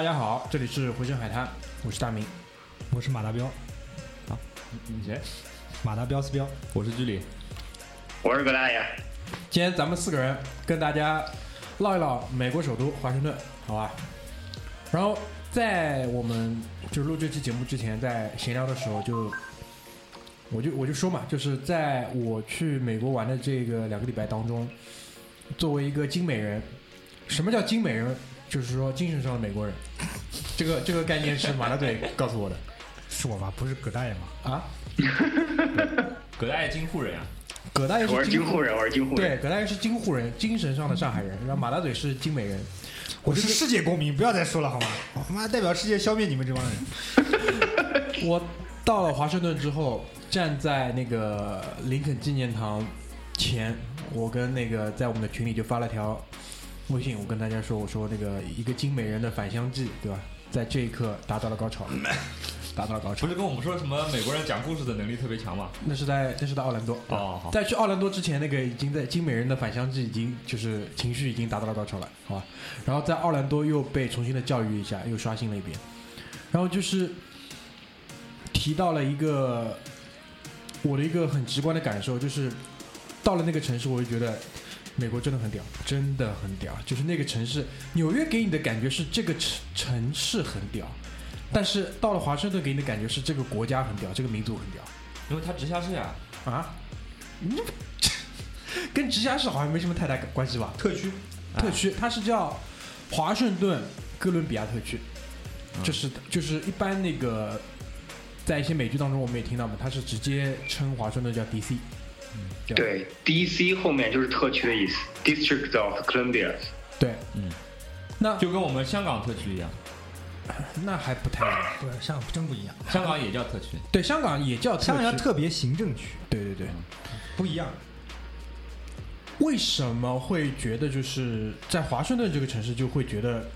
大家好，这里是回声海滩，我是大明。我是马达彪，你谁？马达彪斯彪。我是居里。我是葛大爷，今天咱们四个人跟大家唠一唠美国首都华盛顿，好吧？然后在我们就录这期节目之前，在闲聊的时候就，我就我就说嘛，就是在我去美国玩的这个两个礼拜当中，作为一个精美人，什么叫精美人？就是说精神上的美国人，这个这个概念是马大嘴告诉我的是我吗？不是葛大爷吗？啊。葛大爷京沪人啊，葛大爷我是京京沪人，我是京沪人对，葛大爷是京沪人，精神上的上海人，然后马大嘴是京美人。我是世界公民，不要再说了好吗？我他妈代表世界消灭你们这帮人。我到了华盛顿之后，站在那个林肯纪念堂前，我跟那个在我们的群里就发了条微信，我跟大家说，我说那个一个精美人的返乡记，对吧？在这一刻达到了高潮，达到了高潮不。是跟我们说什么美国人讲故事的能力特别强吗？那是在那是在奥兰多。哦，好，在去奥兰多之前，那个已经在精美人的返乡记已经就是情绪已经达到了高潮了，好吧？然后在奥兰多又被重新的教育一下，又刷新了一遍，然后就是提到了一个我的一个很直观的感受，就是到了那个城市，我就觉得美国真的很屌，真的很屌。就是那个城市，纽约给你的感觉是这个城城市很屌，但是到了华盛顿给你的感觉是这个国家很屌，这个民族很屌。因为它直辖市呀，啊，你 这跟直辖市好像没什么太大关系吧？特区，特区它是叫华盛顿哥伦比亚特区，就是就是一般那个在一些美剧当中我们也听到嘛，它是直接称华盛顿叫 DC，对，DC 后面就是特区的意思，District of Columbia。对，嗯，那就跟我们香港特区一样，那还不太一样。对，香港真不一样。香港也叫特区。对，香港也叫特区，香港叫特别行政区，对对对。不一样。为什么会觉得就是在华盛顿这个城市就会觉得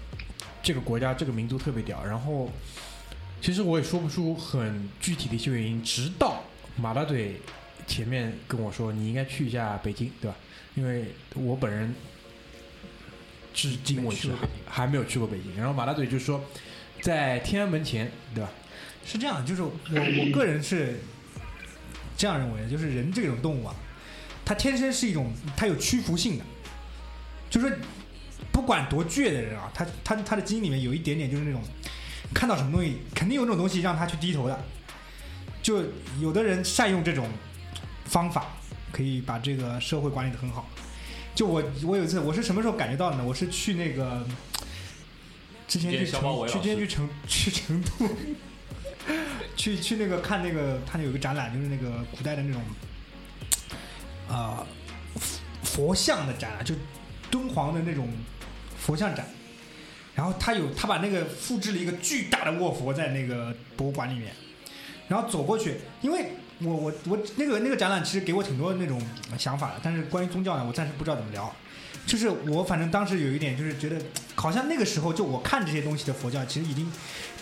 这个国家这个民族特别屌？然后其实我也说不出很具体的一些原因，直到马大嘴前面跟我说你应该去一下北京，对吧？因为我本人至今为止还没有去过北京。然后马大嘴就说在天安门前，对吧？是这样，就是我我个人是这样认为的，就是人这种动物啊，它天生是一种它有屈服性的，就是说不管多倔的人啊，他他他的基因里面有一点点就是那种看到什么东西，肯定有那种东西让他去低头的。就有的人善用这种方法，可以把这个社会管理的很好。就我我有一次我是什么时候感觉到的呢？我是去那个之前去成之前去成 去成都。去去那个看那个，他有一个展览，就是那个古代的那种啊、佛佛像的展览，就敦煌的那种佛像展。然后他有他把那个复制了一个巨大的卧佛在那个博物馆里面，然后走过去，因为我我我那个那个展览其实给我挺多那种想法的，但是关于宗教呢，我暂时不知道怎么聊。就是我反正当时有一点就是觉得，好像那个时候就我看这些东西的佛教，其实已经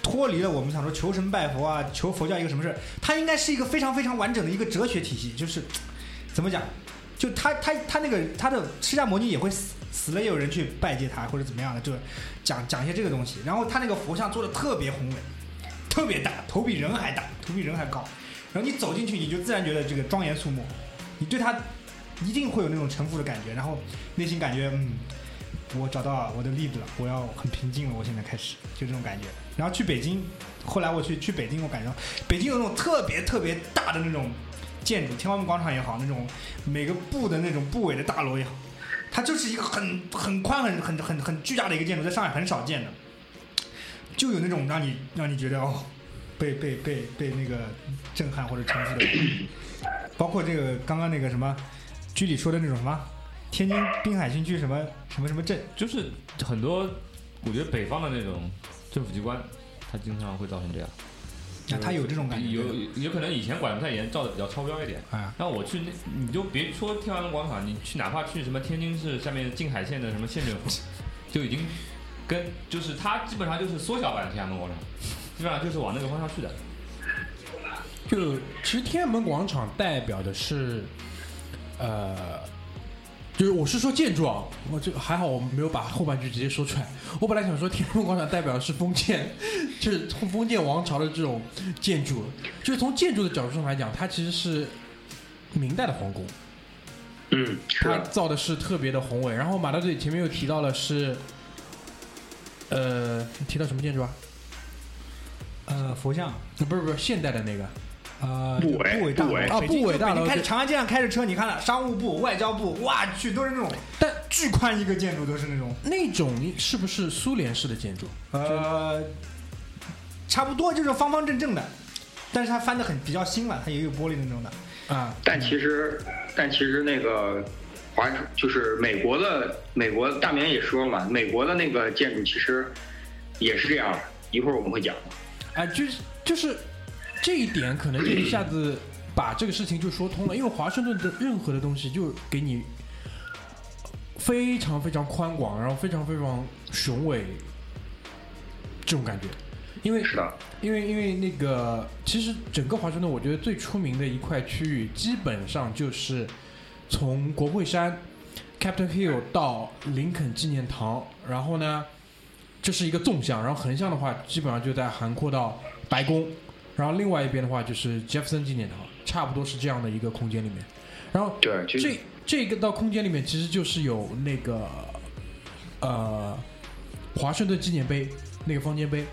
脱离了我们想说求神拜佛啊，求佛教一个什么事儿，它应该是一个非常非常完整的一个哲学体系，就是怎么讲，就他他他那个他的释迦摩尼也会死死了，也有人去拜祭他或者怎么样的，就讲讲一些这个东西。然后他那个佛像做的特别宏伟，特别大，头比人还大，头比人还高。然后你走进去，你就自然觉得这个庄严肃穆，你对他一定会有那种臣服的感觉，然后内心感觉嗯。我找到我的力度了，我要很平静了。我现在开始就这种感觉。然后去北京，后来我去去北京，我感觉北京有那种特别特别大的那种建筑，天安门广场也好，那种每个部的那种部委的大楼也好，它就是一个很很宽、很很很很巨大的一个建筑，在上海很少见的，就有那种让你让你觉得哦，被被被被那个震撼或者冲击的。包括这个刚刚那个什么剧里说的那种什么天津滨海新区什么什么什么镇，就是很多，我觉得北方的那种政府机关，它经常会造成这样。啊，他有这种感觉。有有可能以前管不太严，照的比较超标一点。啊，那我去那，你就别说天安门广场，你去哪怕去什么天津市下面静海县的什么县政府，就已经跟就是它基本上就是缩小版的天安门广场，基本上就是往那个方向去的。就其实天安门广场代表的是，呃，就是我是说建筑啊，我这还好我没有把后半句直接说出来。我本来想说天安门广场代表的是封建，就是从封建王朝的这种建筑，就是从建筑的角度上来讲，它其实是明代的皇宫，嗯，是它，造的是特别的宏伟。然后马大嘴前面又提到了是，呃，提到什么建筑啊？呃，佛像，呃不是不是现代的那个，呃，部委部委大啊北京部委大楼北京开长安街上开着车，你看了商务部、外交部，哇去，都是那种，但巨宽一个建筑，都是那种，那种是不是苏联式的建筑？呃，差不多就是方方正正的，但是它翻的很比较新了，它也有玻璃的那种的。啊，但其实，但其实那个华就是美国的美国大明也说了嘛，美国的那个建筑其实也是这样的，一会儿我们会讲。啊，就是就是这一点，可能就一下子把这个事情就说通了。因为华盛顿的任何的东西，就给你非常非常宽广，然后非常非常雄伟这种感觉。因为是的，因为因为那个，其实整个华盛顿，我觉得最出名的一块区域，基本上就是从国会山 Capitol Hill 到林肯纪念堂，然后呢，这是一个纵向，然后横向的话，基本上就在涵括到白宫，然后另外一边的话就是 Jefferson 纪念堂，差不多是这样的一个空间里面。然后对，这这个到空间里面其实就是有那个呃华盛顿纪念碑那个方尖碑。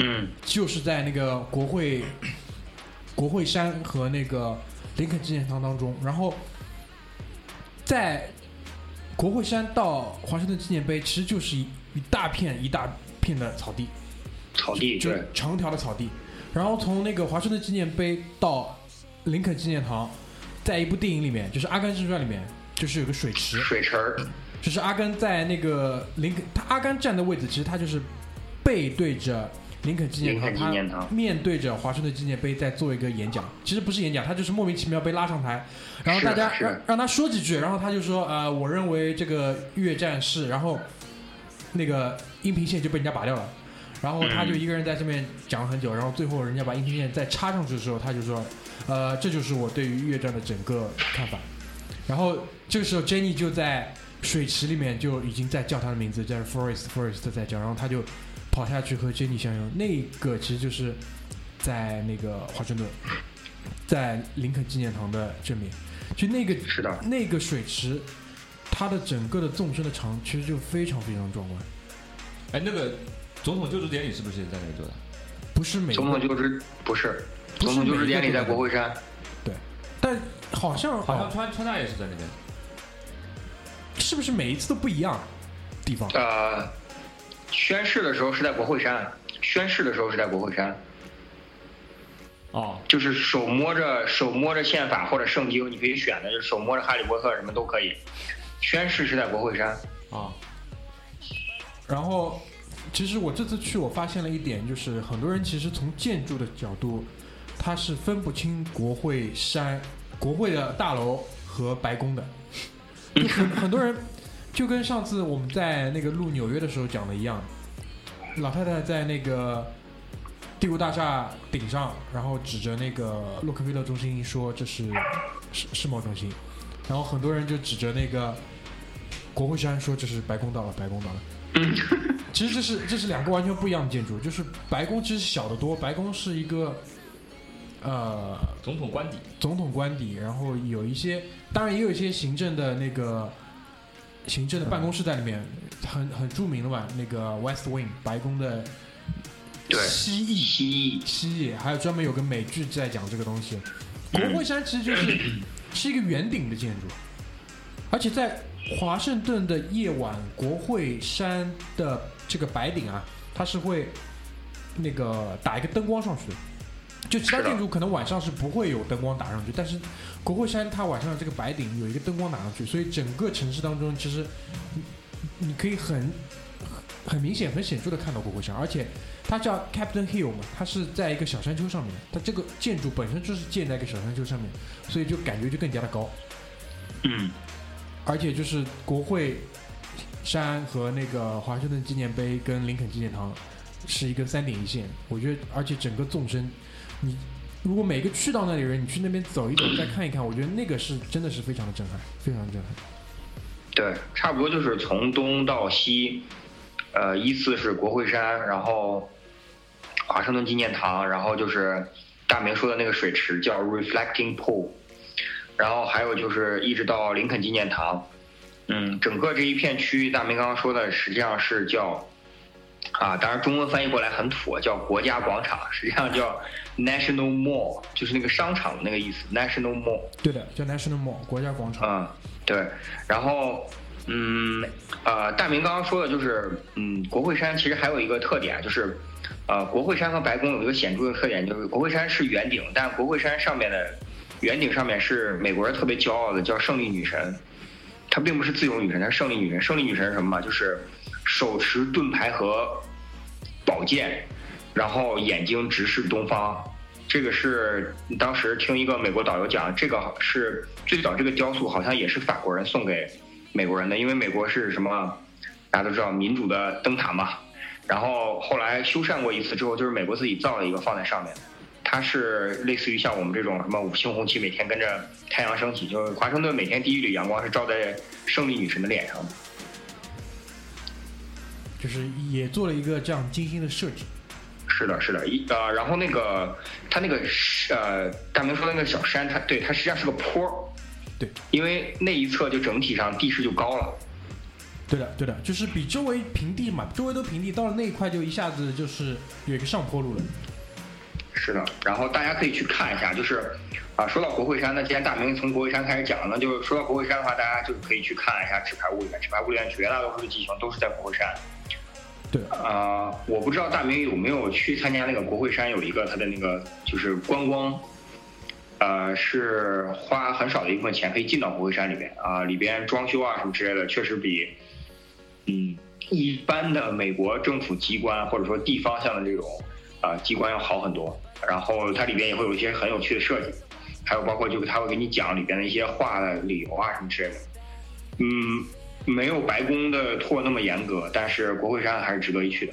嗯就是在那个国会国会山和那个林肯纪念堂当中，然后在国会山到华盛顿纪念碑，其实就是一一大片一大片的草地，草地对就长条的草地。然后从那个华盛顿纪念碑到林肯纪念堂，在一部电影里面，就是《阿甘正传》里面，就是有个水池，水池，就是阿甘在那个林肯，他阿甘站的位置，其实他就是背对着林肯纪念堂，林肯纪念堂他面对着华盛顿纪念碑在做一个演讲。其实不是演讲，他就是莫名其妙被拉上台，然后大家让让他说几句，然后他就说呃，我认为这个越战是，然后 那个音频线就被人家拔掉了。然后他就一个人在这面讲了很久，然后最后人家把音频线再插上去的时候，他就说，呃，这就是我对于越战的整个看法。然后这个时候，Jenny 就在水池里面就已经在叫他的名字，叫 Forest Forest 在叫，然后他就跑下去和 Jenny 相拥。那个其实就是在那个华盛顿，在林肯纪念堂的正面，就那个那个水池，它的整个的纵深的长其实就非常非常壮观，哎，那个总统就职典礼是不是也在那里做的？不是每总统，就职不是，总统就职典礼在国会山，对。但好像好像哦。川川大也是在那边。是不是每一次都不一样地方？呃，宣誓的时候是在国会山，宣誓的时候是在国会山，哦，就是手摸着手摸着宪法或者圣经，你可以选的，就是手摸着哈利波特什么都可以。宣誓是在国会山，啊，然后，其实我这次去，我发现了一点，就是很多人其实从建筑的角度，他是分不清国会山、国会的大楼和白宫的。就很很多人，就跟上次我们在那个录纽约的时候讲的一样，老太太在那个帝国大厦顶上，然后指着那个洛克菲勒中心说这是世世贸中心，然后很多人就指着那个国会山说这是白宫到了，白宫到了。其实这是这是两个完全不一样的建筑，就是白宫其实小得多，白宫是一个呃总统官邸。总统官邸，然后有一些，当然也有一些行政的那个行政的办公室在里面，很很著名的嘛，那个 West Wing 白宫的对西翼西翼西翼，还有专门有个美剧在讲这个东西。国会山其实就是是一个圆顶的建筑，而且在华盛顿的夜晚，国会山的这个白顶啊，它是会那个打一个灯光上去的。就其他建筑可能晚上是不会有灯光打上去，但是国会山它晚上的这个白顶有一个灯光打上去，所以整个城市当中其实你你可以很很明显、很显著的看到国会山，而且它叫 Captain Hill 嘛，它是在一个小山丘上面，它这个建筑本身就是建在一个小山丘上面，所以就感觉就更加的高。嗯，而且就是国会山和那个华盛顿纪念碑跟林肯纪念堂是一个三点一线，我觉得，而且整个纵深，你如果每个去到那里的人，你去那边走一走，再看一看，我觉得那个是真的是非常的震撼，非常的震撼。对，差不多就是从东到西，呃，依次是国会山，然后华盛顿纪念堂，然后就是大明说的那个水池叫 Reflecting Pool，然后还有就是一直到林肯纪念堂，嗯，整个这一片区域，大明刚刚说的实际上是叫啊，当然中文翻译过来很土，叫国家广场，实际上叫 National Mall，就是那个商场的那个意思，National Mall。对的，叫 National Mall 国家广场。嗯，对，然后，嗯，呃，大明刚刚说的就是，嗯，国会山其实还有一个特点，就是，呃，国会山和白宫有一个显著的特点，就是国会山是圆顶，但国会山上面的圆顶上面是美国人特别骄傲的，叫胜利女神，她并不是自由女神，她是胜利女神。胜利女神是什么嘛？就是手持盾牌和宝剑，然后眼睛直视东方。这个是当时听一个美国导游讲，这个是最早这个雕塑好像也是法国人送给美国人的，因为美国是什么大家都知道民主的灯塔嘛。然后后来修缮过一次之后，就是美国自己造了一个放在上面，它是类似于像我们这种什么五星红旗每天跟着太阳升起，就是华盛顿每天第一缕阳光是照在胜利女神的脸上的。就是也做了一个这样精心的设计。是的，是的，一呃，然后那个它那个是呃，大明说的那个小山，它对它实际上是个坡，对，因为那一侧就整体上地势就高了，对的，对的，就是比周围平地嘛，周围都平地，到了那一块就一下子就是有一个上坡路了。是的，然后大家可以去看一下，就是啊，说到国会山，那既然大明从国会山开始讲，那就是说到国会山的话，大家就可以去看一下纸牌屋里面，纸牌屋里面绝大多数的机型都是在国会山。对啊、我不知道大明有没有去参加那个国会山有一个他的那个就是观光，呃，是花很少的一部分钱可以进到国会山里边啊、里边装修啊什么之类的，确实比嗯一般的美国政府机关或者说地方向的这种啊、机关要好很多。然后它里边也会有一些很有趣的设计，还有包括就是他会给你讲里边的一些话的理由啊什么之类的。嗯，没有白宫的拓那么严格，但是国会山还是值得一去的。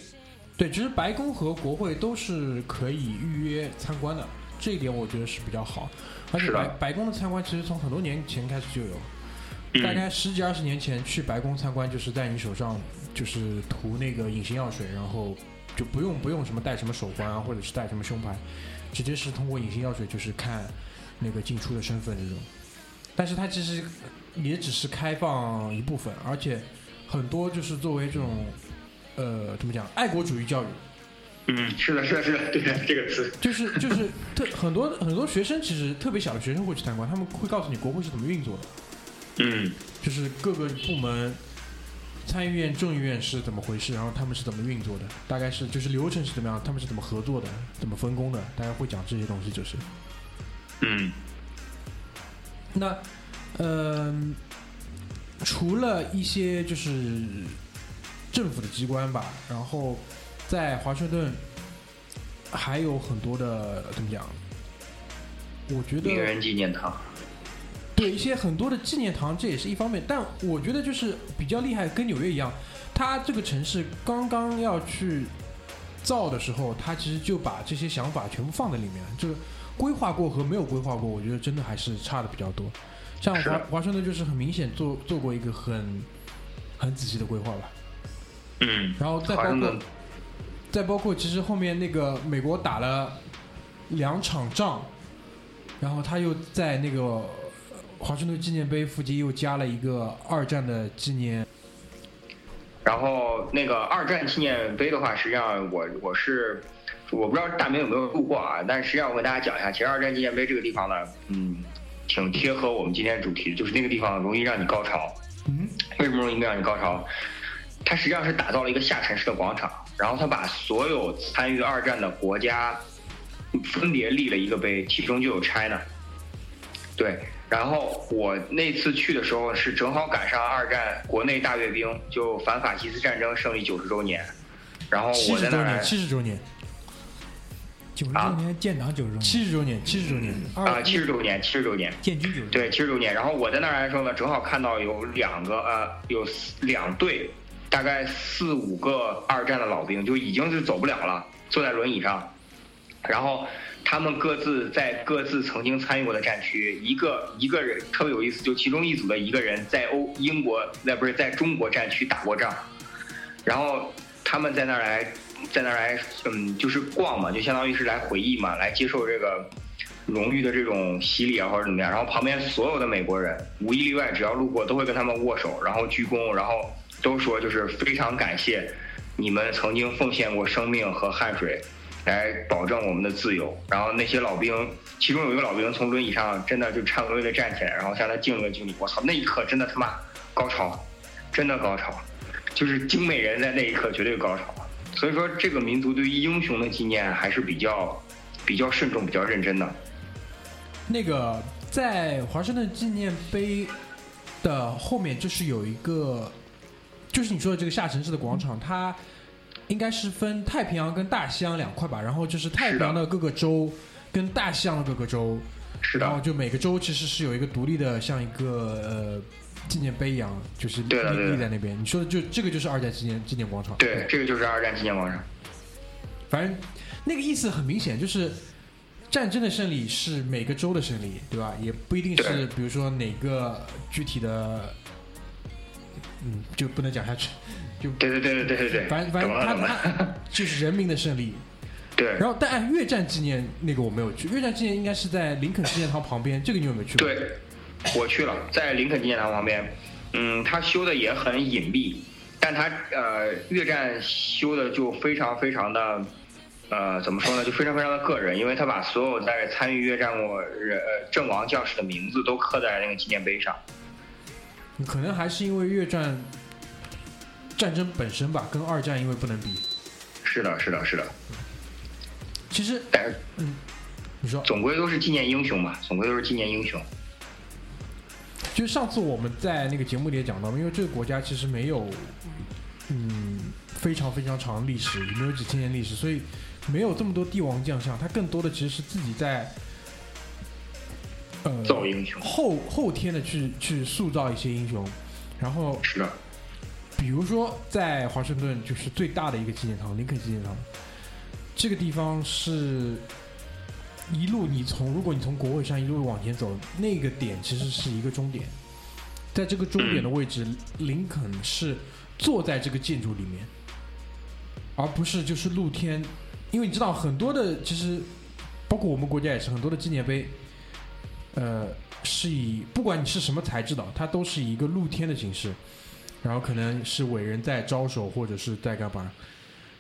对，其实白宫和国会都是可以预约参观的，这一点我觉得是比较好。而且是的白白宫的参观其实从很多年前开始就有，大嗯概十几二十年前去白宫参观，就是在你手上就是涂那个隐形药水，然后就不用不用什么戴什么手环啊，或者是戴什么胸牌，直接是通过隐形药水就是看那个进出的身份这种。但是它其实也只是开放一部分，而且很多就是作为这种呃怎么讲爱国主义教育，嗯，是的，是的，是的，对，这个词。就是就是特很多很多学生其实特别小的学生会去参观，他们会告诉你国会是怎么运作的，嗯就是各个部门。参议院、众议院是怎么回事？然后他们是怎么运作的？大概是就是流程是怎么样？他们是怎么合作的？怎么分工的？大家会讲这些东西，就是嗯那，嗯、除了一些就是政府的机关吧，然后在华盛顿还有很多的怎么讲？我觉得名人纪念堂。对一些很多的纪念堂，这也是一方面。但我觉得就是比较厉害，跟纽约一样，它这个城市刚刚要去造的时候，它其实就把这些想法全部放在里面。就是规划过和没有规划过，我觉得真的还是差的比较多。像华华盛顿就是很明显做做过一个很很仔细的规划吧。嗯，然后再包括再包括，其实后面那个美国打了两场仗，然后他又在那个呃华盛顿纪念碑附近又加了一个二战的纪念。然后那个二战纪念碑的话，实际上我我是我不知道大明有没有路过啊，但实际上我跟大家讲一下，其实二战纪念碑这个地方呢，嗯，挺贴合我们今天主题的，就是那个地方容易让你高潮。嗯，为什么容易让你高潮？它实际上是打造了一个下沉式的广场，然后它把所有参与二战的国家分别立了一个碑，其中就有 China。对，然后我那次去的时候是正好赶上二战国内大阅兵，就反法西斯战争胜利九十周年，然后我在那儿七十周年，九十周年建党九十周年，七十周年，七十周年，啊二七十周年，七十周年，建军九十。对，七十周年。然后我在那儿来的时候呢，正好看到有两个呃，有四两队，大概四五个二战的老兵，就已经是走不了了，坐在轮椅上。然后他们各自在各自曾经参与过的战区，一个一个人特别有意思，就其中一组的一个人在欧英国那不是在中国战区打过仗，然后他们在那儿来在那儿来嗯就是逛嘛，就相当于是来回忆嘛，来接受这个荣誉的这种洗礼啊或者怎么样，然后旁边所有的美国人无一例外只要路过都会跟他们握手，然后鞠躬，然后都说就是非常感谢你们曾经奉献过生命和汗水。来保证我们的自由。然后那些老兵，其中有一个老兵从轮椅上真的就颤巍巍的站起来，然后向他敬了个敬礼。我操，那一刻真的他妈高潮，真的高潮，就是精美人在那一刻绝对高潮。所以说，这个民族对于英雄的纪念还是比较比较慎重、比较认真的。那个在华盛顿纪念碑的后面，就是有一个，就是你说的这个下沉式的广场，它。应该是分太平洋跟大西洋两块吧，然后就是太平洋的各个州跟大西洋的各个州，是的，然后就每个州其实是有一个独立的，像一个呃纪念碑一样，就是立立在那边。你说的就这个就是二战纪念纪念广场，对，这个就是二战纪念广场。反正那个意思很明显，就是战争的胜利是每个州的胜利，对吧？也不一定是，比如说哪个具体的，嗯，就不能讲下去。对对对对对对对，反正反正他他 就是人民的胜利。对。然后，但按越战纪念那个我没有去，越战纪念应该是在林肯纪念堂旁边，这个你有没有去过？对，我去了，在林肯纪念堂旁边。嗯，他修的也很隐蔽，但他呃越战修的就非常非常的呃怎么说呢？就非常非常的个人，因为他把所有在参与越战过人呃阵亡将士的名字都刻在那个纪念碑上。可能还是因为越战。战争本身吧，跟二战因为不能比。是的，是的，是的。其实，但是，嗯，你说，总归都是纪念英雄嘛，总归都是纪念英雄。就上次我们在那个节目里也讲到因为这个国家其实没有，嗯，非常非常长的历史，也没有几千年历史，所以没有这么多帝王将相，他更多的其实是自己在，呃，造英雄，后后天的去去塑造一些英雄，然后是的。比如说，在华盛顿就是最大的一个纪念堂——林肯纪念堂。这个地方是一路你从，如果你从国会山一路往前走，那个点其实是一个终点。在这个终点的位置，林肯是坐在这个建筑里面，而不是就是露天。因为你知道，很多的其实，包括我们国家也是很多的纪念碑，呃，是以不管你是什么材质的，它都是以一个露天的形式。然后可能是伟人在招手，或者是在干嘛，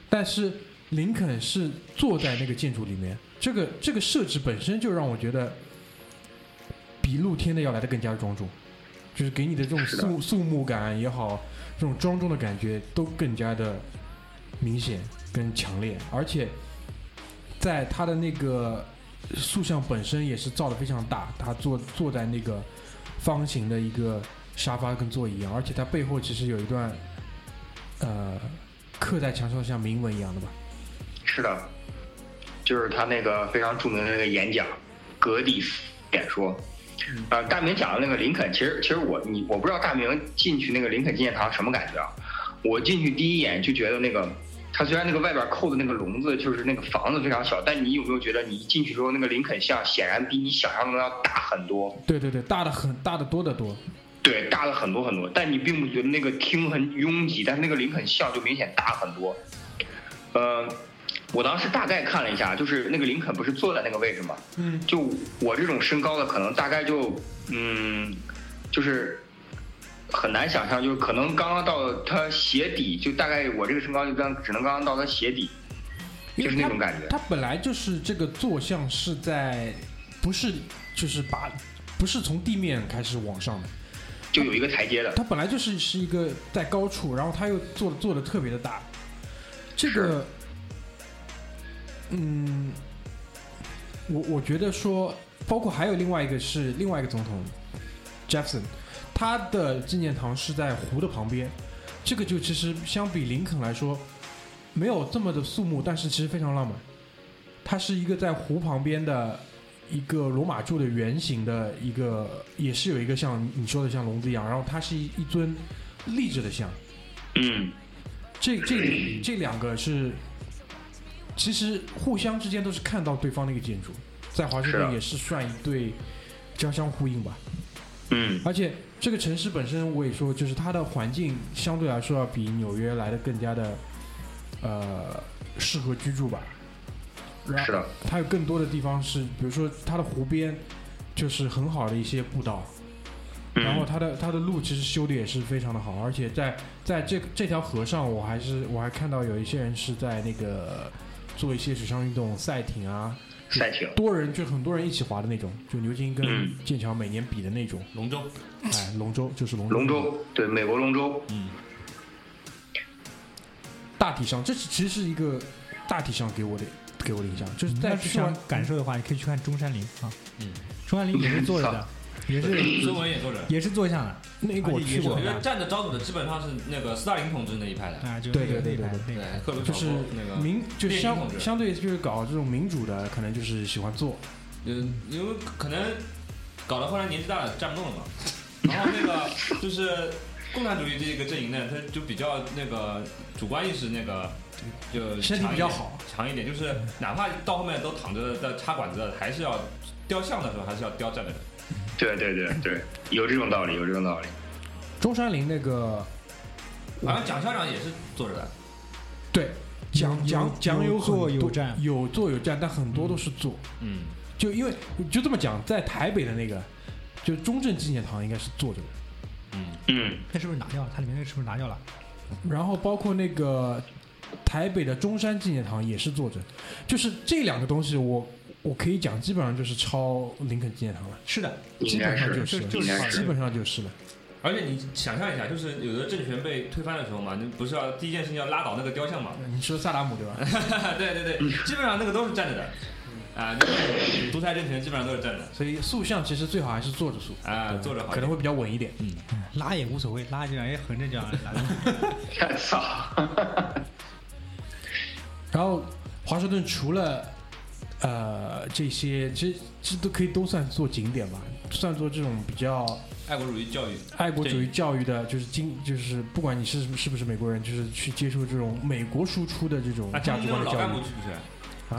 但是林肯是坐在那个建筑里面，这个这个设置本身就让我觉得比露天的要来的更加庄重，就是给你的这种肃肃穆感也好，这种庄重的感觉都更加的明显跟强烈，而且在他的那个塑像本身也是造的非常大，他坐坐在那个方形的一个。沙发跟座椅一样，而且它背后其实有一段，呃，刻在墙上像铭文一样的吧？是的，就是他那个非常著名的那个演讲，格里斯演说。呃，大明讲的那个林肯，其实其实我你我不知道大明进去那个林肯纪念堂什么感觉啊？我进去第一眼就觉得那个，他虽然那个外边扣的那个笼子就是那个房子非常小，但你有没有觉得你一进去之后，那个林肯像显然比你想象中要大很多？对对对，大的很，大的多得多。对，大了很多很多，但你并不觉得那个厅很拥挤，但是那个林肯像就明显大很多。呃，我当时大概看了一下，就是那个林肯不是坐在那个位置吗？嗯。就我这种身高的，可能大概就嗯，就是很难想象，就是可能刚刚到他鞋底，就大概我这个身高就刚只能刚刚到他鞋底，就是那种感觉。他本来就是这个坐像是在，不是就是把不是从地面开始往上的。就有一个台阶的，它本来就是是一个在高处，然后它又做做的特别的大。这个，嗯，我我觉得说，包括还有另外一个是另外一个总统，Jefferson，他的纪念堂是在湖的旁边。这个就其实相比林肯来说，没有这么的肃穆，但是其实非常浪漫。它是一个在湖旁边的。一个罗马柱的圆形的一个，也是有一个像你说的像笼子一样，然后它是一一尊立着的像。嗯，这这这两个是其实互相之间都是看到对方那个建筑，在华盛顿也是算一对交相呼应吧。嗯而且这个城市本身，我也说，就是它的环境相对来说要比纽约来的更加的呃适合居住吧。是的，它有更多的地方是，比如说它的湖边就是很好的一些步道，然后嗯它的它的路其实修的也是非常的好，而且在在这这条河上，我还是我还看到有一些人是在那个做一些水上运动，赛艇啊，赛艇，多人就很多人一起划的那种，就牛津跟嗯。剑桥每年比的那种，龙舟，哎，龙舟就是龙舟。龙舟，对，美国龙舟，嗯，大体上，这是其实是一个大体上给我的给我的印象，就是在但是想感受的话，你可以去看中山陵啊，嗯，中山陵也是坐着的，也是孙文也坐着。也是坐像的那个我去过我觉得站着招手的基本上是那个斯大林同志那一派的，啊，就对那个对对对对就是那个，民就相列宁同志相对就是搞这种民主的，可能就是喜欢坐，嗯，因为可能搞到后来年纪大了站不动了嘛，然后那个就是共产主义这个阵营呢，他就比较那个主观意识那个就身体比较好，强一点，就是哪怕到后面都躺着在插管子的，还是要雕像的时候还是要雕站着的。对对对对，有这种道理，有这种道理。中山陵那个好像蒋校长也是坐着的，对讲有讲讲有坐有站有坐有站，但很多都是坐，嗯，就因为就这么讲，在台北的那个就中正纪念堂应该是坐着的。嗯，嗯，那是不是拿掉了？它里面那个是不是拿掉了？然后包括那个台北的中山纪念堂也是坐着，就是这两个东西我，我可以讲，基本上就是抄林肯纪念堂了，是的，基本上就是就是。基本上就是了。而且你想象一下，就是有的政权被推翻的时候嘛，你不是要第一件事情要拉倒那个雕像嘛？你说萨达姆对吧？对对对，基本上那个都是站着的，啊，那独裁政权基本上都是站着，所以塑像其实最好还是坐着塑，啊，坐着好可能会比较稳一点。嗯拉也无所谓，拉这样也横着这样拉的。操！然后华盛顿除了呃这些，其实这都可以都算做景点吧，算做这种比较爱国主义教育，爱国主义教育的，就是经就是不管你是是不是美国人，就是去接受这种美国输出的这种啊，价值观的教育那种老干部。去不去？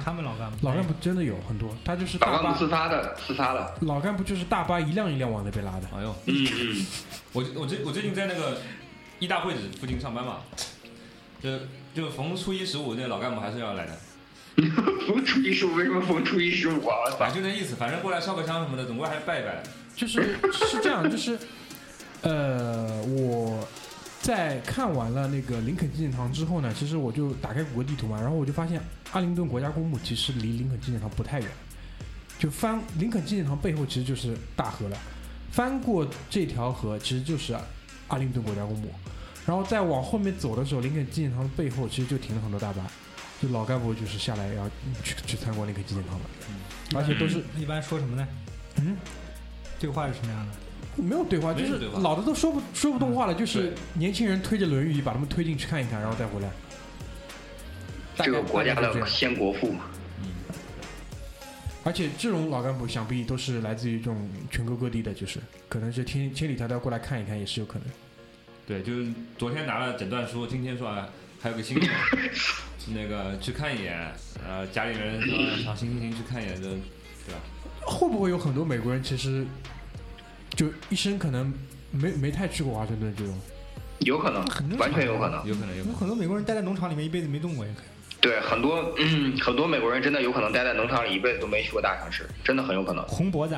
他们老干部，老干部真的有很多，他就是大巴老干部自杀的，自杀的。老干部就是大巴一辆一辆往那边拉的。哎呦，嗯嗯，我我最我最近在那个一大会址附近上班嘛，就就逢初一十五那个老干部还是要来的，逢初一十五为什么逢初一十五啊？反！正就那意思，反正过来烧个香什么的，总归还是拜一拜。就是是这样，就是呃，我在看完了那个林肯纪念堂之后呢，其实我就打开谷歌地图嘛，然后我就发现阿灵顿国家公墓其实离林肯纪念堂不太远，就翻林肯纪念堂背后其实就是大河了，翻过这条河其实就是阿灵顿国家公墓，然后再往后面走的时候，林肯纪念堂的背后其实就停了很多大巴。就老干部就是下来要去去参观林肯纪念堂的，而且都是一般说什么呢？嗯，这个话是什么样的？没有对话，就是老的都说不说不动话了，就是年轻人推着轮椅把他们推进去看一看，然后再回来。这个国家的先国父嘛。而且这种老干部想必都是来自于这种全国各地的，就是可能是千千里迢迢过来看一看，也是有可能。对，就是昨天拿了诊断书，今天说啊还有个新的，那个去看一眼，呃，家里人说让行行行去看一眼，就对吧？会不会有很多美国人其实就一生可能没没太去过华盛顿这种？有可能完全有可能。有可能有可能。有很多美国人待在农场里面一辈子没动过，也可以。对，很多嗯，很多美国人真的有可能待在农场里一辈子都没去过大城市，真的很有可能。红脖子。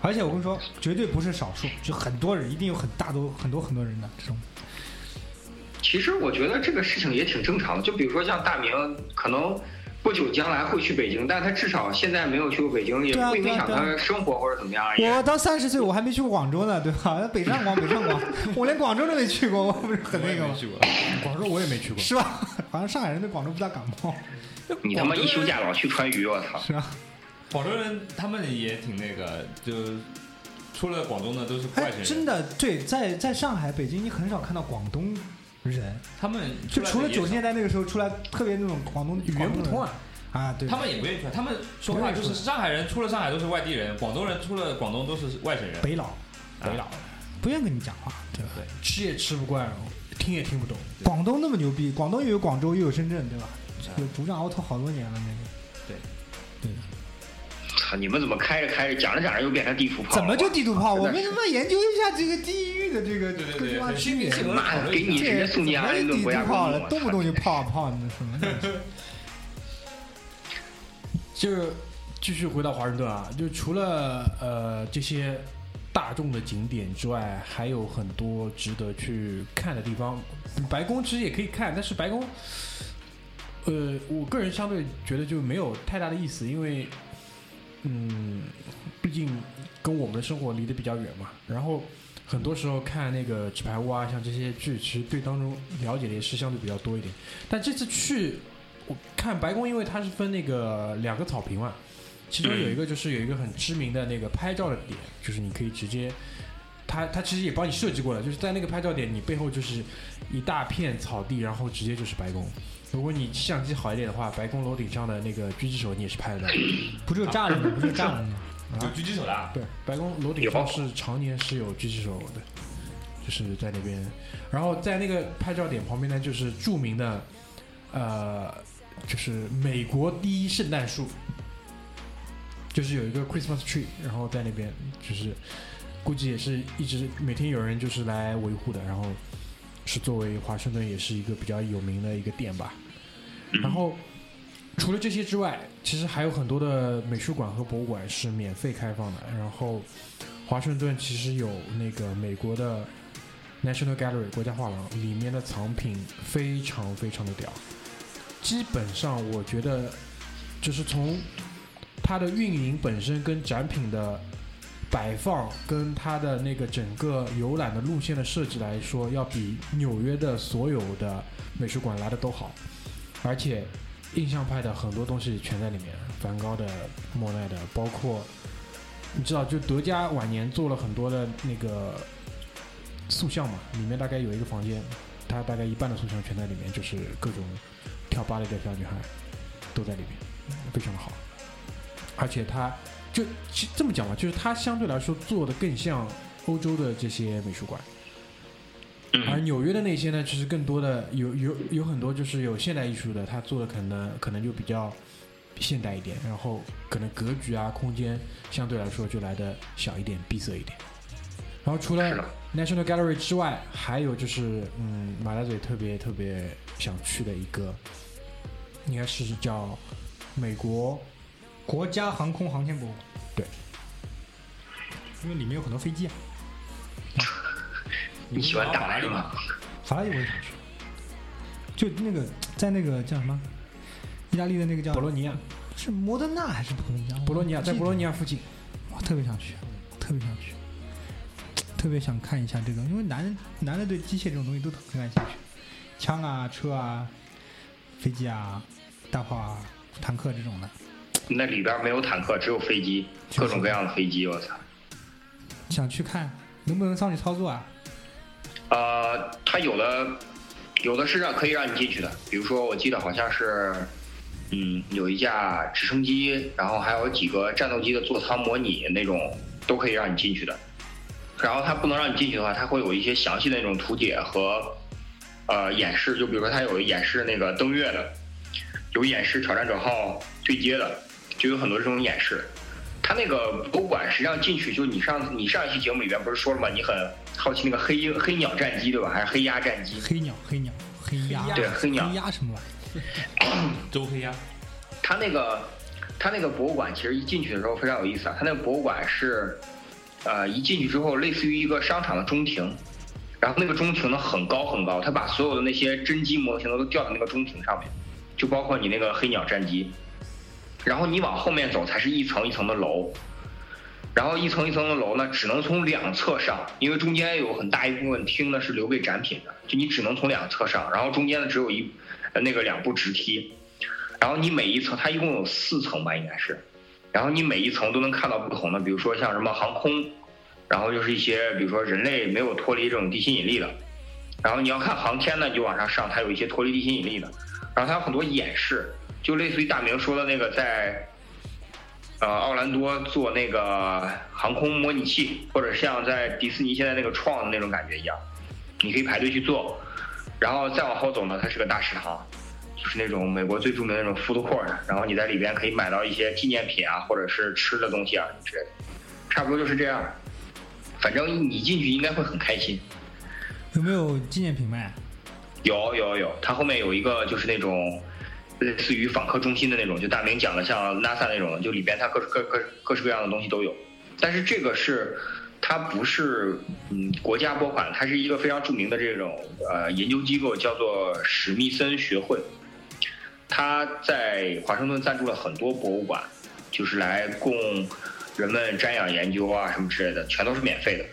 而且我跟你说，绝对不是少数，就很多人，一定有很大多很多很多人的这种。其实我觉得这个事情也挺正常的，就比如说像大明，可能不久将来会去北京，但他至少现在没有去过北京，也不影响他生活或者怎么样。而已我到三十岁，我还没去过广州呢，对吧？北上广，北上广，我连广州都没去过，我不是很那个吗？去过。广州我也没去过。是吧？好像上海人对广州不大感冒，你他妈一休假老去川渝，我操！是吧？广州人他们也挺那个，就出了广东的都是外哎省，人，真的对，在在上海、北京，你很少看到广东人，他们就除了九十年代，那个时候出来特别那种广东语言不通啊啊，啊，对，他们也不愿意出来，他们说话就是上海人出了上海都是外地人，广东人出了广东都是外省人。北佬，北佬，不愿意跟你讲话，对。吧？吃也吃不惯，听也听不懂。广东那么牛逼，广东又有广州又有深圳，对吧？有独占鳌头好多年了，那个操，你们怎么开着开着讲着讲着又变成地图炮了？怎么就地图炮？我们他妈研究一下这个地域的这个对对各地方对区别。这妈的，给你直接送进阿联顿国家地图炮了，动不动就炮啊炮，那什么？就是继续回到华盛顿啊，就除了呃这些大众的景点之外，还有很多值得去看的地方。白宫其实也可以看，但是白宫，呃，我个人相对觉得就没有太大的意思，因为嗯，毕竟跟我们的生活离得比较远嘛。然后很多时候看那个纸牌屋啊，像这些剧，其实对当中了解的也是相对比较多一点。但这次去我看白宫，因为它是分那个两个草坪嘛，其中有一个就是有一个很知名的那个拍照的点，就是你可以直接，它它其实也帮你设计过了，就是在那个拍照点，你背后就是一大片草地，然后直接就是白宫。如果你相机好一点的话，白宫楼顶上的那个狙击手你也是拍得到的。不就炸了吗？不是有栅栏吗？有狙击手的啊，对，白宫楼顶上是常年是有狙击手的，就是在那边。然后在那个拍照点旁边呢，就是著名的，呃，就是美国第一圣诞树，就是有一个 Christmas tree，然后在那边就是估计也是一直每天有人就是来维护的，然后是作为华盛顿也是一个比较有名的一个店吧。然后除了这些之外，其实还有很多的美术馆和博物馆是免费开放的。然后华盛顿其实有那个美国的 National Gallery 国家画廊，里面的藏品非常非常的屌。基本上我觉得，就是从它的运营本身跟展品的摆放，跟它的那个整个游览的路线的设计来说，要比纽约的所有的美术馆来的都好。而且印象派的很多东西全在里面，梵高的、莫奈的，包括你知道，就德加晚年做了很多的那个塑像嘛，里面大概有一个房间，他大概一半的塑像全在里面，就是各种跳芭蕾的小女孩都在里面，非常的好。而且他就这么讲吧，就是它相对来说做的更像欧洲的这些美术馆。而嗯，纽约的那些呢，其实更多的有有有很多就是有现代艺术的，它做的可能可能就比较现代一点，然后可能格局啊、空间相对来说就来的小一点、闭塞一点。然后除了 National Gallery 之外，还有就是嗯，马大嘴特别特别想去的一个，应该是叫美国国家航空航天博物馆。对，因为里面有很多飞机啊。你喜欢打是吗？法拉利我也想去，就那个在那个叫什么，意大利的那个叫博洛尼亚，是摩德纳还是博洛尼亚？博洛尼亚在博洛尼亚，附近。我特别想去，特别想去，特别想看一下这个，因为男人男的对机械这种东西都很感兴趣，枪啊、车啊、飞机啊、大炮啊、坦克这种的，那里边没有坦克，只有飞机，各种各样的飞机，我操！想去看能不能上去操作啊？呃，它有的有的是让可以让你进去的，比如说我记得好像是，嗯，有一架直升机，然后还有几个战斗机的座舱模拟那种，都可以让你进去的。然后它不能让你进去的话，它会有一些详细的那种图解和呃演示，就比如说它有演示那个登月的，有演示挑战者号对接的，就有很多这种演示。他那个博物馆实际上进去，就你上你上一期节目里边不是说了吗？你很好奇那个黑鹰黑鸟战机对吧？还是黑鸭战机？黑鸟，黑鸟，黑鸭，对黑鸟黑鸭什么玩意 周黑鸭，他那个他那个博物馆其实一进去的时候非常有意思啊。他那个博物馆是，呃，一进去之后类似于一个商场的中庭，然后那个中庭呢很高很高，他把所有的那些真机模型都吊在那个中庭上面，就包括你那个黑鸟战机。然后你往后面走才是一层一层的楼，然后一层一层的楼呢只能从两侧上，因为中间有很大一部分厅呢是留给展品的，就你只能从两侧上，然后中间呢只有一那个两步直梯。然后你每一层，它一共有四层吧，应该是，然后你每一层都能看到不同的，比如说像什么航空，然后就是一些比如说人类没有脱离这种地心引力的，然后你要看航天呢，你就往上上，它有一些脱离地心引力的，然后它有很多演示，就类似于大明说的那个在，呃奥兰多做那个航空模拟器，或者像在迪士尼现在那个创的那种感觉一样，你可以排队去做，然后再往后走呢，它是个大食堂。就是那种美国最著名的那种 food court，然后你在里边可以买到一些纪念品啊，或者是吃的东西啊之类的，差不多就是这样。反正你进去应该会很开心。有没有纪念品卖？有有有，它后面有一个就是那种类似于访客中心的那种，就大明讲的像 NASA 那种，就里边它各各各各式各样的东西都有。但是这个是它不是嗯国家拨款，它是一个非常著名的这种呃研究机构，叫做史密森学会。它在华盛顿赞助了很多博物馆，就是来供人们瞻仰研究啊什么之类的，全都是免费的。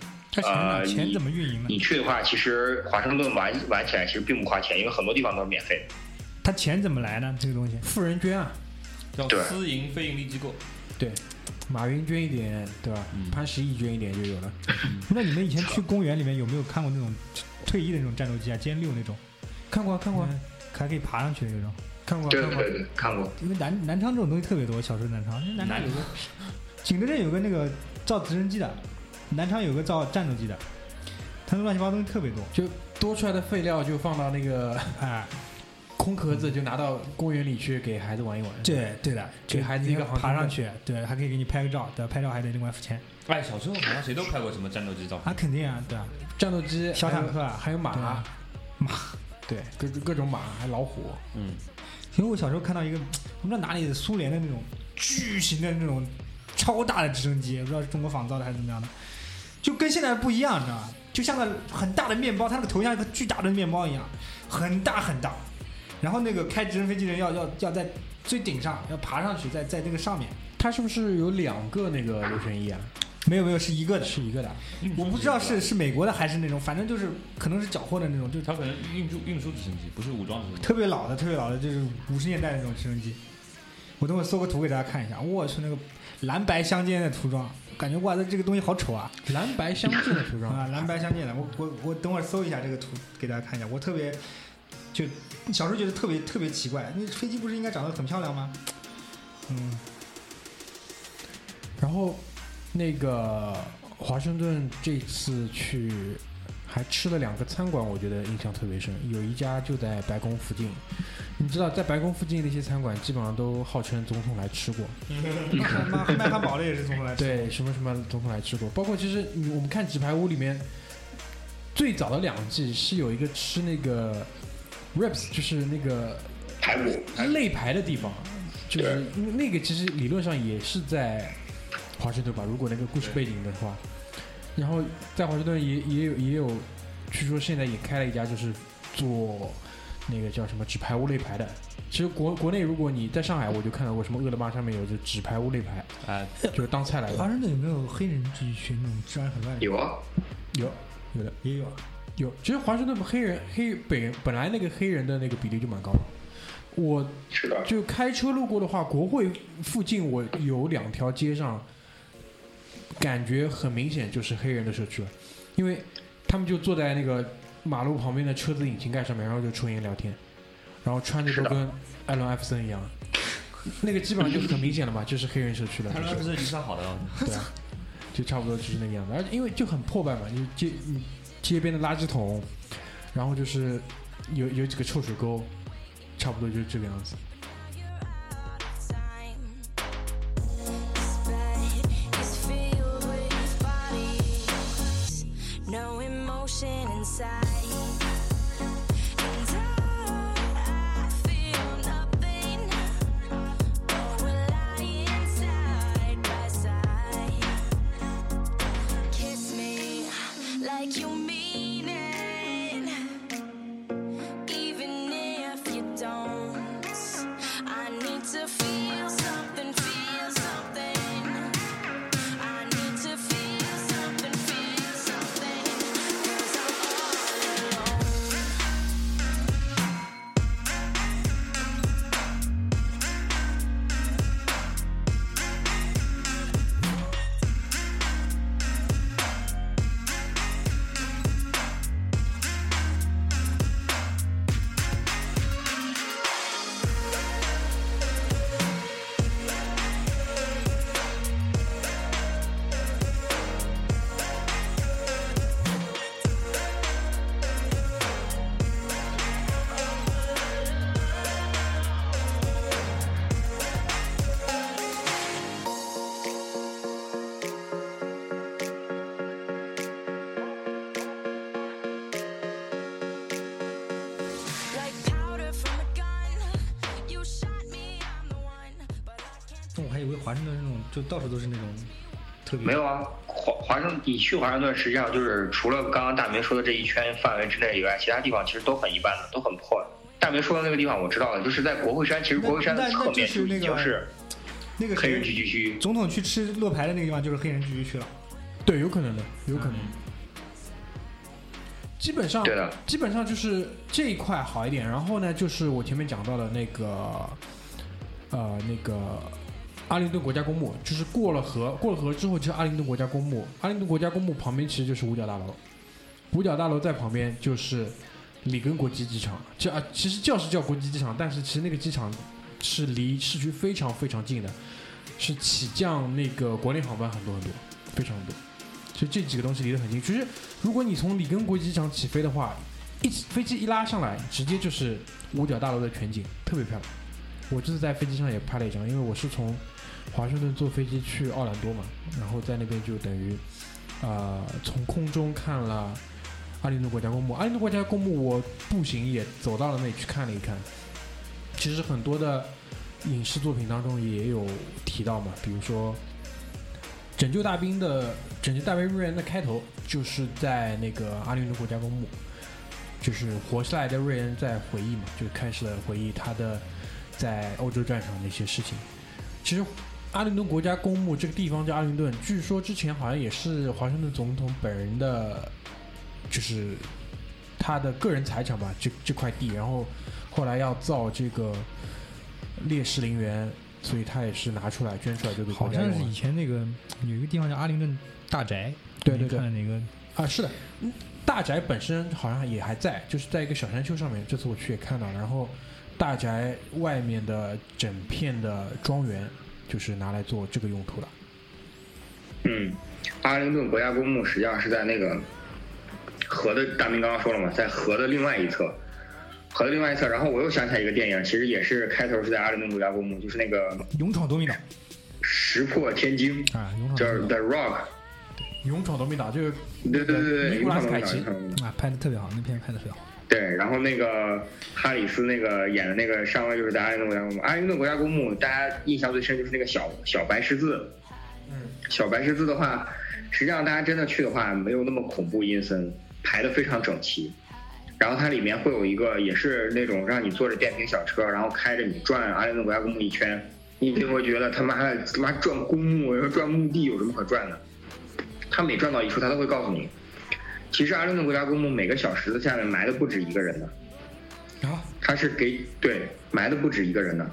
呃，钱你怎么运营呢？你去的话，其实华盛顿玩玩起来其实并不花钱，因为很多地方都是免费的。它钱怎么来呢？这个东西富人捐啊，叫私营非盈利机构，对，马云捐一点，对吧？嗯潘石屹捐一点就有了。那你们以前去公园里面有没有看过那种退役的那种战斗机啊，歼六那种？看过啊看过啊嗯还可以爬上去的那种。看过啊看过啊。对对对，看过。因为南南昌这种东西特别多，小时候南昌，南昌有个景德镇有个那个造直升机的，南昌有个造战斗机的，他们乱七八糟东西特别多。就多出来的废料就放到那个哎，空壳子，就拿到公园里去给孩子玩一玩。对对的，给孩子一个爬上去，对，还可以给你拍个照，对，拍照还得另外付钱。哎，小时候好像谁都拍过什么战斗机照片啊，，肯定啊，对啊，战斗机、小坦克啊还有马啊，马，对，各各种马，还老虎。嗯，因为我小时候看到一个，我不知道哪里的苏联的那种巨型的那种超大的直升机，不知道是中国仿造的还是怎么样的，就跟现在不一样，你知道吧？就像个很大的面包，它那个头像一个巨大的面包一样，很大很大。然后那个开直升飞机的人要要要在最顶上，要爬上去，在在那个上面。它是不是有两个那个螺旋翼啊？没有没有，是一个的。是一个的。我不知道是是美国的还是那种，反正就是可能是缴获的那种，就是它可能运输运输直升机，不是武装直升机。特别老的，特别老的，就是五十年代的那种直升机。我等会搜个图给大家看一下，我去那个蓝白相间的涂装，感觉哇，这这个东西好丑啊！蓝白相间的涂装 啊，蓝白相间的，我我我等会儿搜一下这个图给大家看一下，我特别就小时候觉得特别特别奇怪，那飞机不是应该长得很漂亮吗？嗯，然后那个华盛顿这次去还吃了两个餐馆，我觉得印象特别深。有一家就在白宫附近，你知道，在白宫附近那些餐馆基本上都号称总统来吃过，妈卖 汉堡的也是总统来吃，对，什么什么总统来吃过。包括其实我们看《纸牌屋》里面最早的两季是有一个吃那个 ribs，就是那个排骨，肋排的地方，就是因为那个其实理论上也是在华盛顿吧，如果那个故事背景的话。然后在华盛顿也也有也有，据说现在也开了一家就是做那个叫什么纸牌屋肋排的。其实国国内如果你在上海，我就看到过什么饿了么上面有就纸牌屋肋排，哎，就是当菜来的。华盛顿有没有黑人聚居区那种治安很乱的？有啊，有有的也有啊。有，其实华盛顿黑人黑本本来那个黑人的那个比例就蛮高的。我是的，就开车路过的话，国会附近我有两条街上，感觉很明显就是黑人的社区了，因为他们就坐在那个马路旁边的车子引擎盖上面，然后就抽烟聊天，然后穿着都跟艾伦艾弗森一样，那个基本上就很明显了嘛，就是黑人社区了，他就是说不是离上好的哦，对啊，就差不多就是那个样子，而且因为就很破败嘛，就街嗯街边的垃圾桶，然后就是有有几个臭水沟，差不多就是这个样子。盛顿那种就到处都是那种特别没有啊，华华盛你去华盛顿，实际上就是除了刚刚大明说的这一圈范围之内以外，其他地方其实都很一般的，都很破的。大明说的那个地方我知道了，就是在国会山，其实国会山的侧面就是那个已经是那个黑人聚居区。总统去吃乐牌的那个地方就是黑人聚居区了。对，有可能的，有可能。基本上，对的，基本上就是这一块好一点。然后呢，就是我前面讲到的那个，呃，那个阿灵顿国家公墓，就是过了河，过了河之后就是阿灵顿国家公墓。阿灵顿国家公墓旁边其实就是五角大楼，五角大楼在旁边就是里根国际机场。这啊，其实叫是叫国际机场，但是其实那个机场是离市区非常非常近的，是起降那个国内航班很多很多，非常多。所以这几个东西离得很近。其实，如果你从里根国际机场起飞的话，一飞机一拉上来，直接就是五角大楼的全景，特别漂亮。我这次在飞机上也拍了一张，因为我是从华盛顿坐飞机去奥兰多嘛，然后在那边就等于，呃，从空中看了阿灵顿国家公墓。阿灵顿国家公墓，我步行也走到了那里去看了一看。其实很多的影视作品当中也有提到嘛，比如说《拯救大兵》的《拯救大兵瑞恩》的开头就是在那个阿灵顿国家公墓，就是活下来的瑞恩在回忆嘛，就开始了回忆他的在欧洲战场的一些事情。其实阿灵顿国家公墓这个地方叫阿灵顿，据说之前好像也是华盛顿总统本人的，就是他的个人财产吧，这这块地，然后后来要造这个烈士陵园，所以他也是拿出来捐出来，这个国好像是以前那个有一个地方叫阿灵顿大宅，对对对。看那个？啊，是的，嗯大宅本身好像也还在，就是在一个小山丘上面。这次我去也看到了，然后大宅外面的整片的庄园就是拿来做这个用途的。嗯，阿灵顿国家公墓实际上是在那个河的，大明刚刚说了嘛，在河的另外一侧，河的另外一侧。然后我又想起来一个电影，其实也是开头是在阿灵顿国家公墓，就是那个《勇闯夺命岛石破天惊》，啊，勇闯就是 The Rock。勇闯夺命岛，就是对对对对，尼古拉斯凯奇勇闯夺命岛啊，拍的特别好，那片拍的特别好。对，然后那个哈里斯那个演的那个上尉就是在阿灵顿国家公墓。阿灵顿国家公墓，大家印象最深就是那个小小白十字。嗯，小白十字的话，实际上大家真的去的话，没有那么恐怖阴森，排的非常整齐。然后它里面会有一个，也是那种让你坐着电瓶小车，然后开着你转阿灵顿国家公墓一圈，你就会觉得他妈的他妈转公墓，转墓地有什么可转的？他每转到一处，他都会告诉你，其实阿灵顿国家公墓每个小石子下面埋的不止一个人的。啊，他是给对埋的不止一个人的，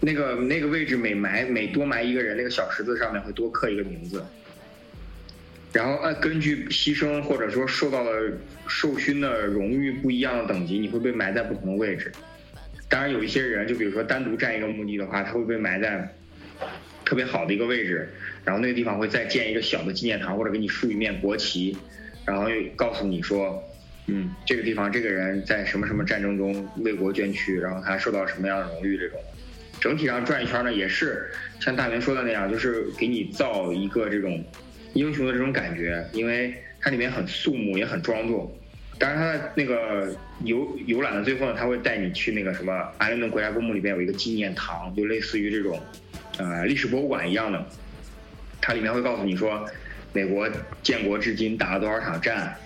那个那个位置每埋每多埋一个人，那个小石子上面会多刻一个名字，然后按根据牺牲或者说受到了受勋的荣誉不一样的等级，你会被埋在不同的位置。当然有一些人，就比如说单独占一个墓地的话，他会被埋在特别好的一个位置，然后那个地方会再建一个小的纪念堂，或者给你竖一面国旗，然后又告诉你说，嗯，这个地方这个人在什么什么战争中为国捐躯，然后他受到什么样的荣誉这种。整体上转一圈呢，也是像大明说的那样，就是给你造一个这种英雄的这种感觉，因为它里面很肃穆，也很庄重。当然，它的那个游游览的最后呢，他会带你去那个什么阿灵顿国家公墓里边有一个纪念堂，就类似于这种呃历史博物馆一样的。它里面会告诉你说，美国建国至今打了多少场战，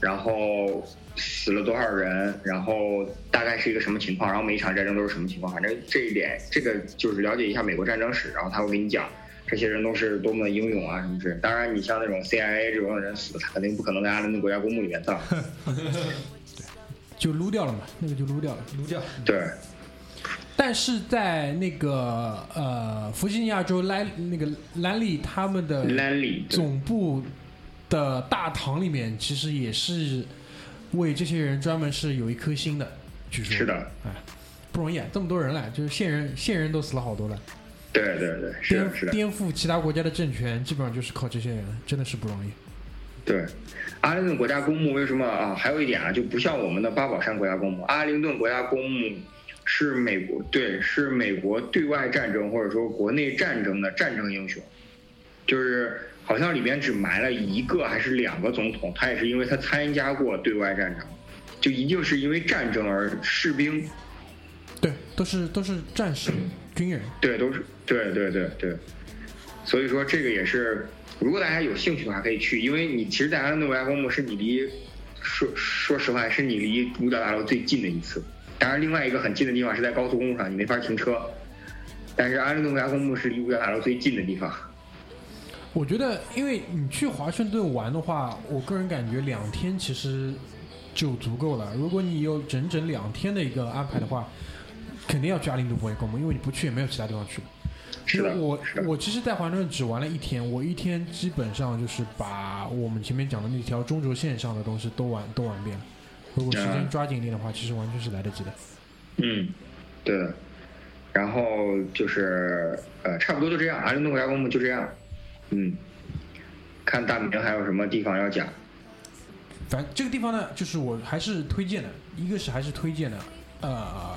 然后死了多少人，然后大概是一个什么情况，然后每一场战争都是什么情况。反正这一点，这个就是了解一下美国战争史，然后他会给你讲这些人都是多么的英勇啊什么之类。当然，你像那种 CIA 这种人死，他肯定不可能在阿灵顿国家公墓里面葬。就撸掉了嘛，那个就撸掉了。撸掉，对，但是在那个呃弗吉尼亚州兰那个兰利他们的兰利总部的大堂里面，其实也是为这些人专门是有一颗心的，据说是的，哎，不容易啊，这么多人来，就是线人线人都死了好多了，对对对，是颠的，是的。颠覆其他国家的政权，基本上就是靠这些人，真的是不容易。对，阿灵顿国家公墓为什么啊？还有一点啊，就不像我们的八宝山国家公墓，阿灵顿国家公墓是美国对，是美国对外战争或者说国内战争的战争英雄，就是好像里面只埋了一个还是两个总统，他也是因为他参加过对外战争，就一定是因为战争而士兵。对，都是都是战士，军人。对，都是对对对对，所以说这个也是，如果大家有兴趣的话可以去，因为你其实在阿兰诺维亚公墓是你离说说实话是你离五角大楼最近的一次，当然另外一个很近的地方是在高速公路上，你没法停车，但是阿兰诺维亚公墓是离五角大楼最近的地方。我觉得，因为你去华盛顿玩的话，我个人感觉两天其实就足够了。如果你有整整两天的一个安排的话，肯定要去阿灵顿国家公墓，因为你不去也没有其他地方去。是的，我的我其实，在华盛顿只玩了一天，我一天基本上就是把我们前面讲的那条中轴线上的东西都玩都玩遍了。如果时间啊抓紧一点的话，其实完全是来得及的。嗯，对的。然后就是呃，差不多就这样，阿灵顿国家公墓就这样。嗯，看大明还有什么地方要讲。反正这个地方呢，就是我还是推荐的，一个是还是推荐的，呃，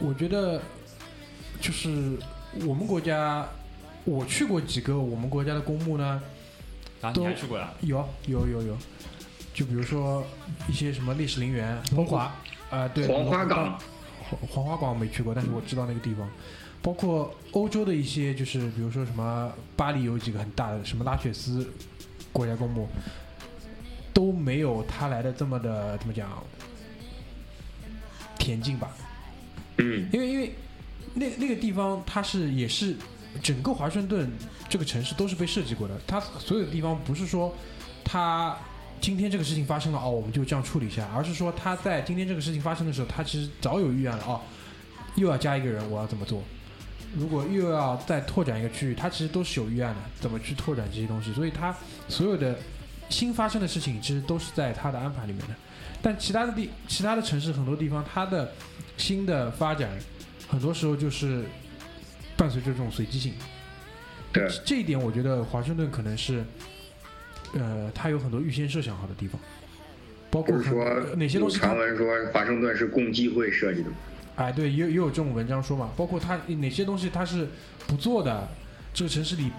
我觉得就是我们国家，我去过几个我们国家的公墓呢，啊，你还去过呀？有有有有，就比如说一些什么烈士陵园，龙华啊、对，黄花岗，黄黄花岗我没去过，但是我知道那个地方。包括欧洲的一些，就是比如说什么巴黎有几个很大的，什么拉雪斯国家公墓，都没有他来的这么的怎么讲恬静吧？嗯因为因为那那个地方它是也是整个华盛顿这个城市都是被设计过的，它所有的地方不是说它今天这个事情发生了哦，我们就这样处理一下，而是说他在今天这个事情发生的时候，他其实早有预案了哦，又要加一个人，我要怎么做？如果又要再拓展一个区域，他其实都是有预案的，怎么去拓展这些东西，所以他所有的新发生的事情其实都是在他的安排里面的。但其他的地，其他的城市很多地方，它的新的发展，很多时候就是伴随着这种随机性。对，这一点我觉得华盛顿可能是，呃，他有很多预先设想好的地方，包括说呃哪些东西传闻说华盛顿是共济会设计的吗？哎，对，也有也有这种文章说嘛，包括他哪些东西他是不做的，这个城市里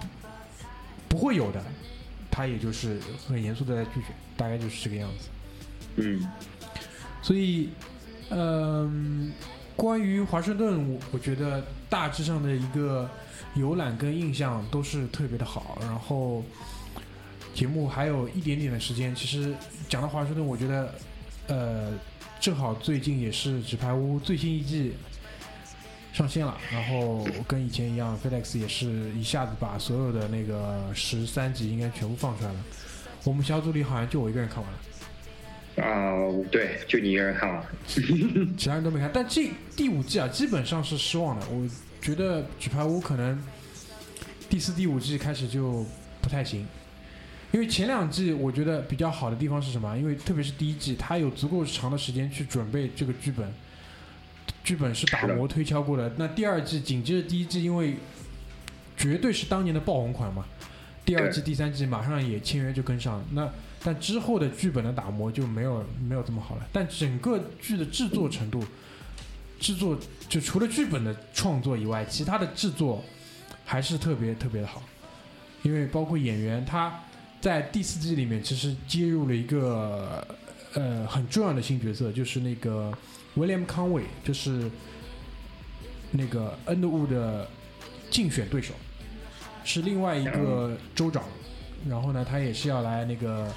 不不会有的，他也就是很严肃的在拒绝，大概就是这个样子。嗯所以，嗯、关于华盛顿，我我觉得大致上的一个游览跟印象都是特别的好。然后，节目还有一点点的时间，其实讲到华盛顿，我觉得，呃，正好最近也是《纸牌屋》最新一季上线了，然后跟以前一样，FedEx 也是一下子把所有的那个十三集应该全部放出来了。我们小组里好像就我一个人看完了。啊、对，就你一个人看完了。其他人都没看。但这第五季啊，基本上是失望的。我觉得《纸牌屋》可能第四、第五季开始就不太行，因为前两季我觉得比较好的地方是什么？因为特别是第一季，它有足够长的时间去准备这个剧本，剧本是打磨推敲过的。那第二季紧接着第一季，因为绝对是当年的爆红款嘛，第二季、第三季马上也签约就跟上了。那但之后的剧本的打磨就没有没有这么好了。但整个剧的制作程度，制作就除了剧本的创作以外，其他的制作还是特别特别的好。因为包括演员，他在第四季里面其实接入了一个呃很重要的新角色，就是那个 William Conway，就是那个 Underwood 的竞选对手，是另外一个州长。然后呢，他也是要来那个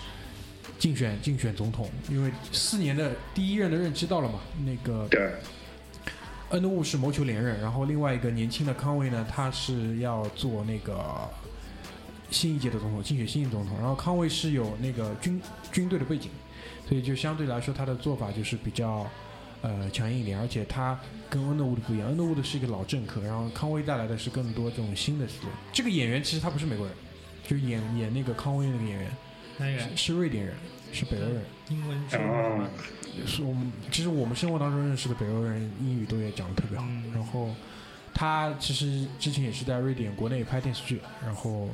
竞选竞选总统，因为四年的第一任的任期到了嘛。那个对，恩德伍是谋求连任，然后另外一个年轻的康威呢，他是要做那个新一届的总统，竞选新一届总统。然后康威是有那个军军队的背景，所以就相对来说他的做法就是比较呃强硬一点，而且他跟恩德伍的不一样，恩德伍的是一个老政客，然后康威带来的是更多这种新的思维。这个演员其实他不是美国人，就演演那个康威那个演员那个是是瑞典人，是北欧人。英文说哦是我们其实我们生活当中认识的北欧人，英语都也讲的特别好。嗯然后他其实之前也是在瑞典国内拍电视剧，然后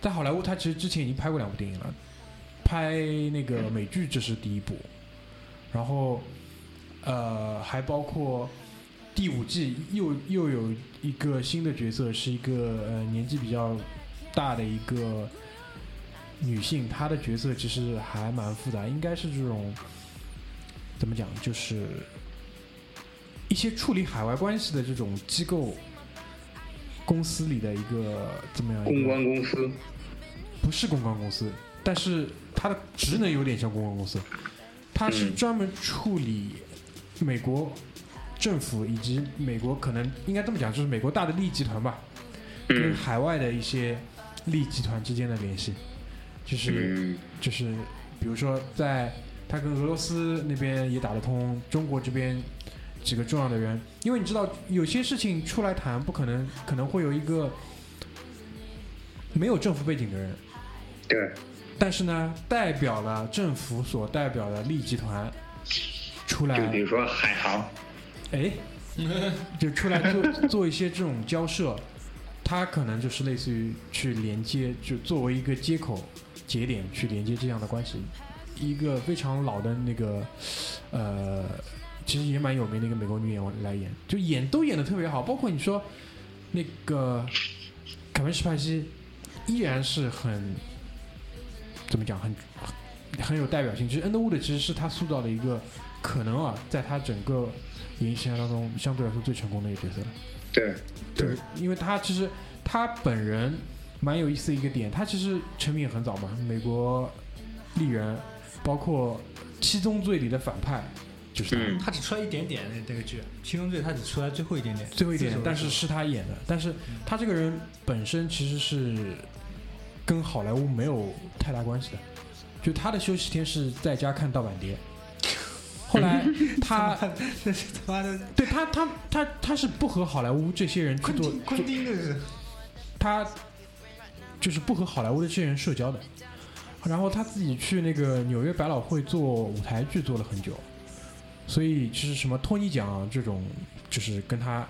在好莱坞他其实之前已经拍过两部电影了，拍那个美剧这是第一部，然后呃还包括第五季又又有一个新的角色，是一个呃年纪比较大的一个女性，她的角色其实还蛮复杂，应该是这种怎么讲，就是一些处理海外关系的这种机构公司里的一个怎么样？公关公司，不是公关公司，但是它的职能有点像公关公司，它是嗯。专门处理美国政府以及美国可能应该这么讲，就是美国大的利益集团吧，跟嗯海外的一些利益集团之间的联系，就是嗯。就是比如说在他跟俄罗斯那边也打得通，中国这边几个重要的人，因为你知道有些事情出来谈，不可能可能会有一个没有政府背景的人，对，但是呢，代表了政府所代表的利益集团出来就，比如说海航，哎，就出来做 做一些这种交涉，他可能就是类似于去连接，就作为一个接口节点去连接这样的关系。一个非常老的那个，呃，其实也蛮有名的一个美国女演员来演，就演都演的特别好，包括你说那个凯文·史派西，依然是很怎么讲，很很有代表性。其实恩德伍德其实是他塑造的一个可能啊，在他整个演艺生涯当中相对来说最成功的一个角色了。对，对，因为他其实他本人蛮有意思的一个点，他其实成名也很早嘛，美国丽人，包括《七宗罪》里的反派就是他。嗯他只出来一点点那那个剧，《七宗罪》他只出来最后一点点，最后一点但是是他演的。但是他这个人本身其实是跟好莱坞没有太大关系的，就他的休息天是在家看盗版碟。后来 他这是他妈的对他他他他是不和好莱坞这些人去做昆汀，昆汀这是他就是不和好莱坞的这些人社交的。然后他自己去那个纽约百老汇做舞台剧做了很久，所以就是什么托尼奖这种，就是跟他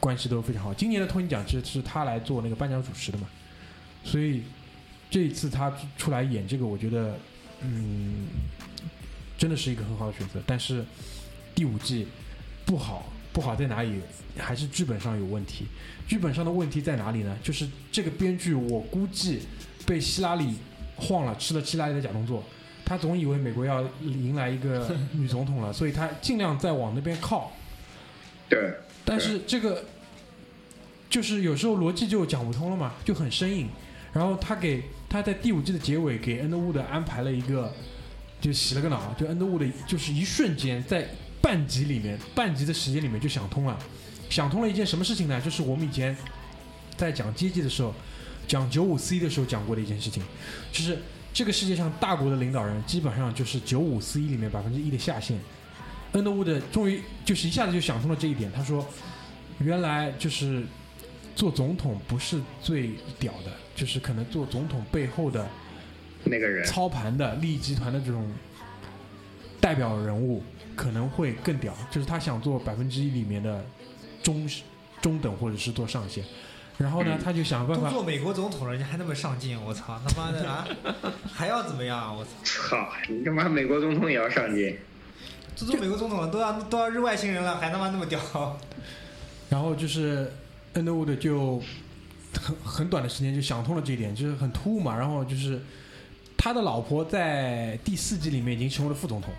关系都非常好。今年的托尼奖其实是他来做那个颁奖主持的嘛，所以这一次他出来演这个，我觉得嗯，真的是一个很好的选择。但是第五季不好，不好在哪里？还是剧本上有问题。剧本上的问题在哪里呢？就是这个编剧，我估计被希拉里晃了，吃了希拉里的假动作。他总以为美国要迎来一个 女总统了，所以他尽量在往那边靠。对，但是这个就是有时候逻辑就讲不通了嘛，就很生硬。然后他给他在第五季的结尾给恩德伍德安排了一个，就洗了个脑，就恩德伍德就是一瞬间在半集里面，半集的时间里面就想通了，想通了一件什么事情呢？就是我们以前在讲阶级的时候，讲九五 C 的时候讲过的一件事情，就是这个世界上大国的领导人基本上就是九五 C 里面百分之一的下限。恩德伍德终于就是一下子就想通了这一点，他说，原来就是做总统不是最屌的，就是可能做总统背后的那个人，操盘的利益集团的这种代表人物可能会更屌，就是他想做百分之一里面的中中等或者是做上限，然后呢，嗯他就想办法，做美国总统了，人家还那么上进，我操，他妈的啊，还要怎么样啊？我操，操，你他妈美国总统也要上进，都做美国总统了，都要都要日外星人了，还他妈那么屌？然后就是恩德伍德就很很短的时间就想通了这一点，就是很突兀嘛，然后就是他的老婆在第四季里面已经成为了副总统。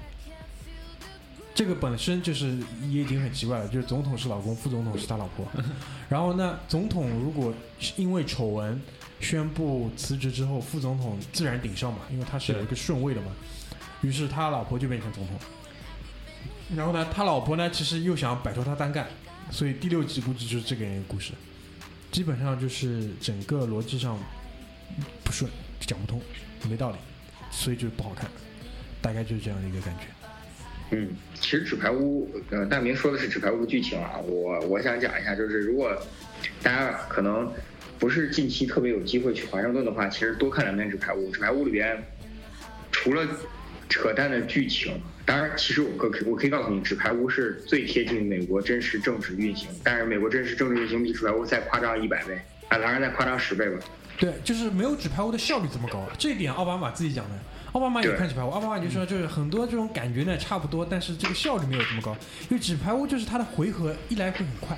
这个本身就是也已经很奇怪了，就是总统是老公，副总统是他老婆。然后呢，总统如果因为丑闻宣布辞职之后，副总统自然顶上嘛，因为他是有一个顺位的嘛。于是他老婆就变成总统。然后呢，他老婆呢其实又想摆脱他单干，所以第六集估计就是这个人的故事。基本上就是整个逻辑上不顺，讲不通，没道理，所以就不好看。大概就是这样的一个感觉。嗯，其实《纸牌屋》呃，大明说的是《纸牌屋》的剧情啊，我我想讲一下，就是如果大家可能不是近期特别有机会去华盛顿的话，其实多看两遍《纸牌屋》。《纸牌屋》里边除了扯淡的剧情，当然，其实我可可我可以告诉你，《纸牌屋》是最贴近美国真实政治运行，但是美国真实政治运行比《纸牌屋》再夸张一百倍，啊，当然再夸张十倍吧。对，就是没有纸牌屋的效率这么高，这一点奥巴马自己讲的。奥巴马也看纸牌屋，奥巴马就说就是很多这种感觉呢差不多，但是这个效率没有这么高，因为纸牌屋就是它的回合一来会很快。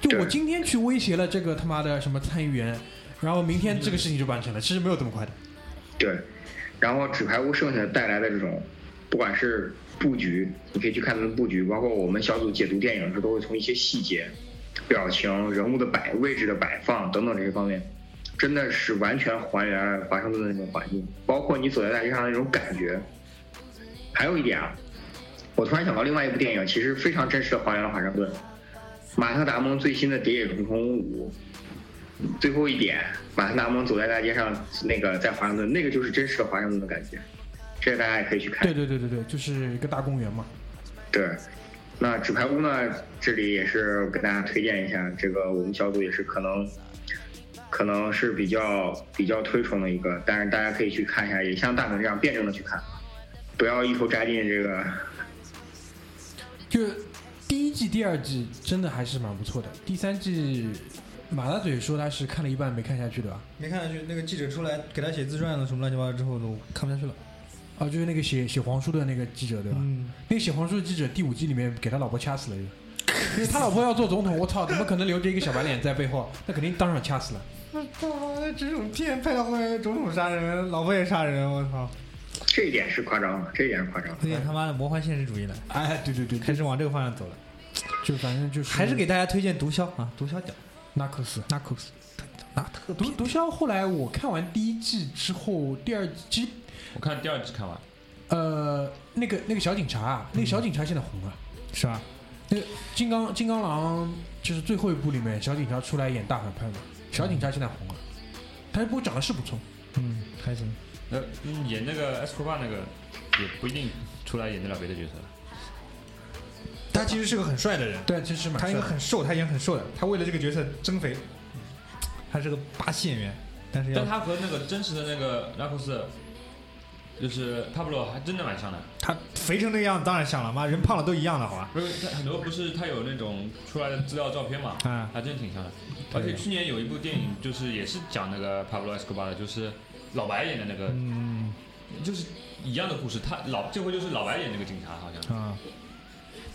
就我今天去威胁了这个他妈的什么参议员，然后明天这个事情就完成了，其实没有这么快的。对，然后纸牌屋剩下带来的这种，不管是布局，你可以去看他们的布局，包括我们小组解读电影的时候，都会从一些细节、表情、人物的摆位置的摆放等等这些方面，真的是完全还原华盛顿的那种环境，包括你走在大街上的那种感觉。还有一点啊，我突然想到另外一部电影，其实非常真实的还原了华盛顿。马特·达蒙最新的《谍影重重五》，最后一点，马特·达蒙走在大街上，那个在华盛顿，那个就是真实的华盛顿的感觉，这个大家也可以去看。对对对对对，就是一个大公园嘛。对，那纸牌屋呢，这里也是给大家推荐一下，这个我们小组也是可能，可能是比较比较推崇的一个，但是大家可以去看一下，也像大鹏这样辩证的去看，不要一头扎进这个。就第一季、第二季真的还是蛮不错的，第三季马大嘴说他是看了一半没看下去的吧？没看下去，那个记者出来给他写自传了，什么乱七八糟之后都看不下去了。啊，就是那个写写黄书的那个记者对吧？嗯，那个写黄书的记者第五季里面给他老婆掐死了，因为他老婆要做总统，我操，怎么可能留着一个小白脸在背后？那肯定当场掐死了。我操，这种片拍到后面，总统杀人，老婆也杀人，我操，这一点是夸张了，这一点是夸张了。有点他妈的魔幻现实主义了，哎，对对对，开始往这个方向走了。就反正就是还是给大家推荐毒枭啊，毒枭屌，纳克斯。那可是，那特毒毒枭后来我看完第一季之后，第二季我看第二季看完，呃那个那个小警察啊，那个小警察现在红了。是吧？那个金刚金刚狼就是最后一部里面小警察出来演大反派嘛，小警察现在红了，他不过长得是不错，嗯，还行。呃，嗯演那个 S 库巴那个也不一定出来演得了别的角色。他其实是个很帅的人，对，其实蛮他帅的。应该很瘦，他演很瘦的，他为了这个角色增肥，他是个巴西演员，但是要但他和那个真实的那个拉库斯，就是帕布罗还真的蛮像的。他肥成那个样子，当然像了，妈人胖了都一样的，好吧？不是，他很多不是他有那种出来的资料照片嘛，啊，还真挺像的。而且去年有一部电影，就是也是讲那个 Pablo Escobar 的，就是老白演的那个，嗯就是一样的故事。他老这回就是老白演那个警察，好像。啊，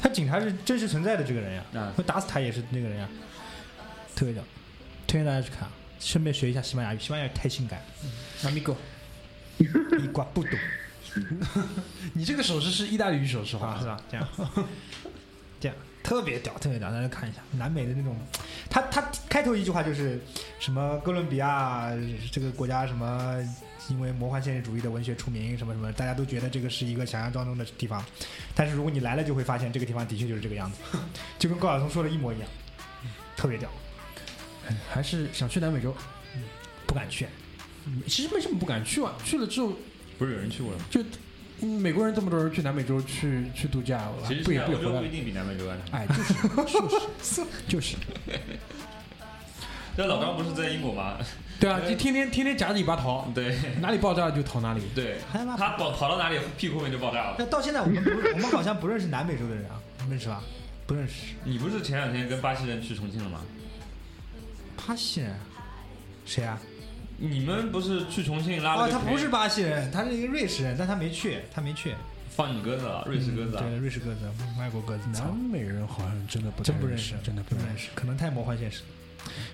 他警察是真实存在的这个人呀，啊，会打死他也是那个人呀，特别屌，推荐大家去看，顺便学一下西班牙语，西班牙语太性感 m 米 g o，你瓜不懂 你这个手势是意大利语手势啊，吧？是吧？这样，这样特别屌，特别屌，大家看一下南美的那种，他他开头一句话就是什么哥伦比亚这个国家什么。因为魔幻现实主义的文学出名，什么什么，大家都觉得这个是一个想象当中的地方，但是如果你来了，就会发现这个地方的确就是这个样子，就跟高晓松说的一模一样，特别屌，还是想去南美洲？不敢去。其实为什么不敢去啊，去了之后不是有人去过了吗？就嗯美国人这么多人去南美洲去去度假，其实不也现在欧洲不也回来？不一定比南美洲安全。哎，就是就是就是，那老张不是在英国吗？对啊，就天天天天夹着尾巴逃，对哪里爆炸就逃哪里。对，他跑跑到哪里，屁股后面就爆炸了。那到现在我们不，我们好像不认识南美洲的人啊，认识吧？不认识。你不是前两天跟巴西人去重庆了吗？巴西人？谁啊？你们不是去重庆拉了哦，他不是巴西人，他是一个瑞士人，但他没去，他没去。放你鸽子了，瑞士鸽子啊嗯。对，瑞士鸽子，外国鸽子，南，美人好像真的不太认真不认识，真的不认识。真不认识，可能太魔幻现实。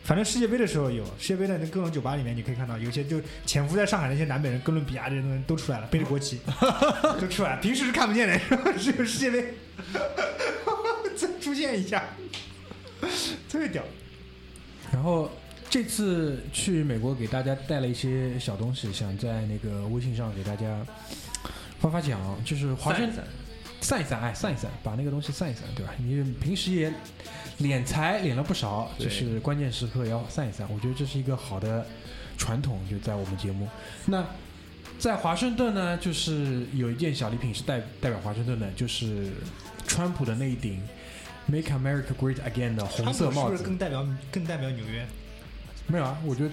反正世界杯的时候有，世界杯的那各种酒吧里面，你可以看到有些就潜伏在上海那些南美人、哥伦比亚这些东西都出来了，背着国旗 都出来了，平时是看不见的，只 有世界杯再 出现一下，特别屌。然后这次去美国给大家带了一些小东西，想在那个微信上给大家发发奖，就是华盛散一散，哎，散一散，把那个东西散一散，对吧？你平时也敛财敛了不少，就是关键时刻也要散一散。我觉得这是一个好的传统，就在我们节目。那在华盛顿呢，就是有一件小礼品是代代表华盛顿的，就是川普的那一顶 “Make America Great Again” 的红色帽子是不是。更代表更代表纽约？没有啊，我觉得，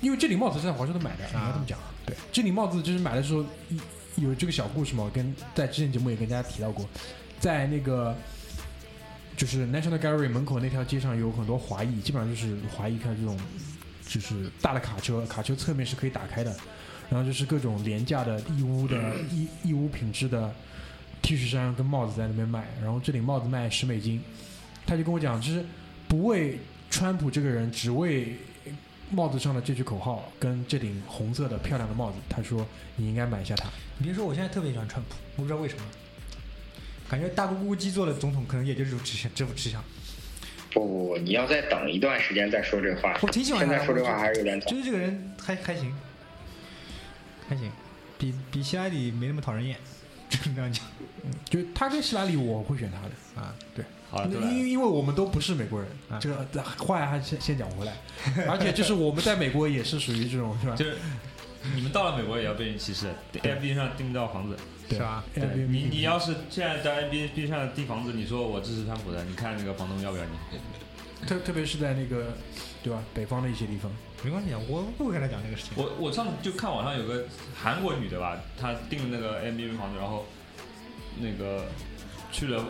因为这顶帽子是在华盛顿买的，应该这么讲。对，这顶帽子就是买的时候有这个小故事嘛，我跟在之前节目也跟大家提到过，在那个就是 National Gallery 门口那条街上有很多华裔，基本上就是华裔开这种就是大的卡车，卡车侧面是可以打开的，然后就是各种廉价的义乌的义 义乌品质的 T 恤衫跟帽子在那边卖，然后这顶帽子卖十美金，他就跟我讲，就是不为川普这个人，只为帽子上的这句口号跟这顶红色的漂亮的帽子，他说你应该买一下它。你别说，我现在特别喜欢川普，我不知道为什么。感觉大咕咕鸡做的总统可能也就是吃相这副吃相。不不不，你要再等一段时间再说这话。我挺喜欢现在说这话还是有点早就是这个人还还行，还行，比比希拉里没那么讨人厌，这样讲就他跟希拉里，我会选他的。啊。对，好了，因因为我们都不是美国人啊，这个话还先先讲回来，而且就是我们在美国也是属于这种是吧？就是你们到了美国也要被人歧视，Airbnb 上订不到房子。对是吧？你你要是现在在 Airbnb 上订房子，你说我支持川普的，你看那个房东要不要你？特特别是在那个对吧北方的一些地方，没关系啊，我不会跟他讲这个事情。我我上次就看网上有个韩国女的吧，她订了那个 Airbnb 房子，然后那个去了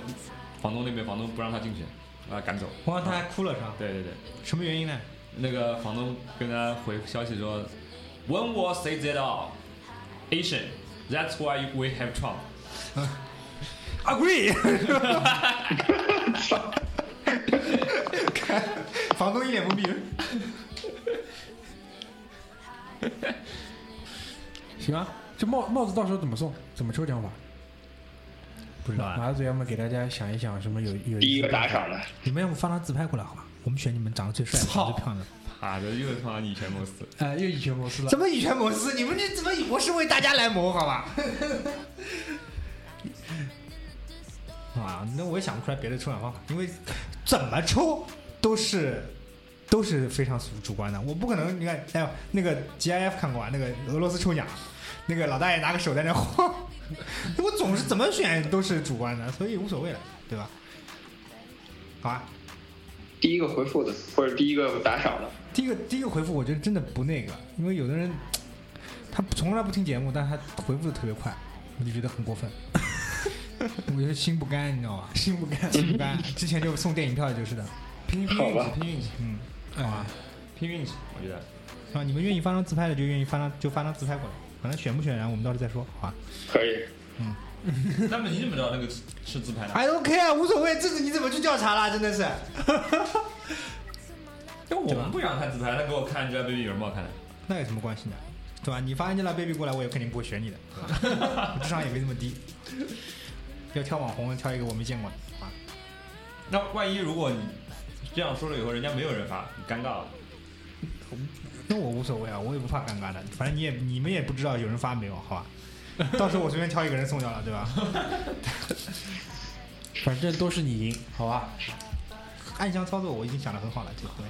房东那边，房东不让他进去，把他赶走。我看他还哭了是吧？对对对，什么原因呢？那个房东跟他回消息说，When was it at all Asian? That's why we have Trump. Agree 看 房东一脸懵逼。行啊，这帽帽子到时候怎么送？怎么抽奖法？不知道啊，马子要么给大家想一想什么有有第一个意思的打赏的，你们要不发张自拍过来好吧？我们选你们长得最帅最漂亮的。啊，这又他妈以权谋私。哎，又以权谋私了怎。么以权谋私？你们这怎么我是为大家来谋好吧？啊，那我也想不出来别的抽奖方法，因为怎么抽都是都是非常主主观的。我不可能，你看，哎呦，那个 GIF 看过啊？那个俄罗斯抽奖，那个老大爷拿个手在那晃，我总是怎么选都是主观的，所以无所谓了，对吧？好啊，第一个回复的或者第一个打赏的，第一个第一个回复，我觉得真的不那个，因为有的人他从来不听节目，但是他回复的特别快，我就觉得很过分。我觉得心不甘，你知道吧？心不甘，心不甘。之前就送电影票就是的，拼拼运气吧，拼运气，嗯，好吧。拼运气，我觉得。啊，你们愿意发张自拍的就愿意发张就发张自拍过来，反正选不选然后我们到时候再说，好吧可以。嗯那么你怎么知道那个是是自拍的？？I don't care，无所谓，这是你怎么去调查啦？真的是。因为我们不想看自拍，那给我看 Angelababy 有什么好看的？那有什么关系呢？对吧？你发 Angelababy 过来，我也肯定不会选你的，智商也没这么低。要挑网红，挑一个我没见过的，啊，那万一如果你这样说了以后，人家没有人发，你尴尬了。那我无所谓啊，我也不怕尴尬的，反正你也你们也不知道有人发没有，好吧？到时候我随便挑一个人送掉了，对吧？反正都是你赢，好吧？暗箱操作我已经想的很好了，这个对，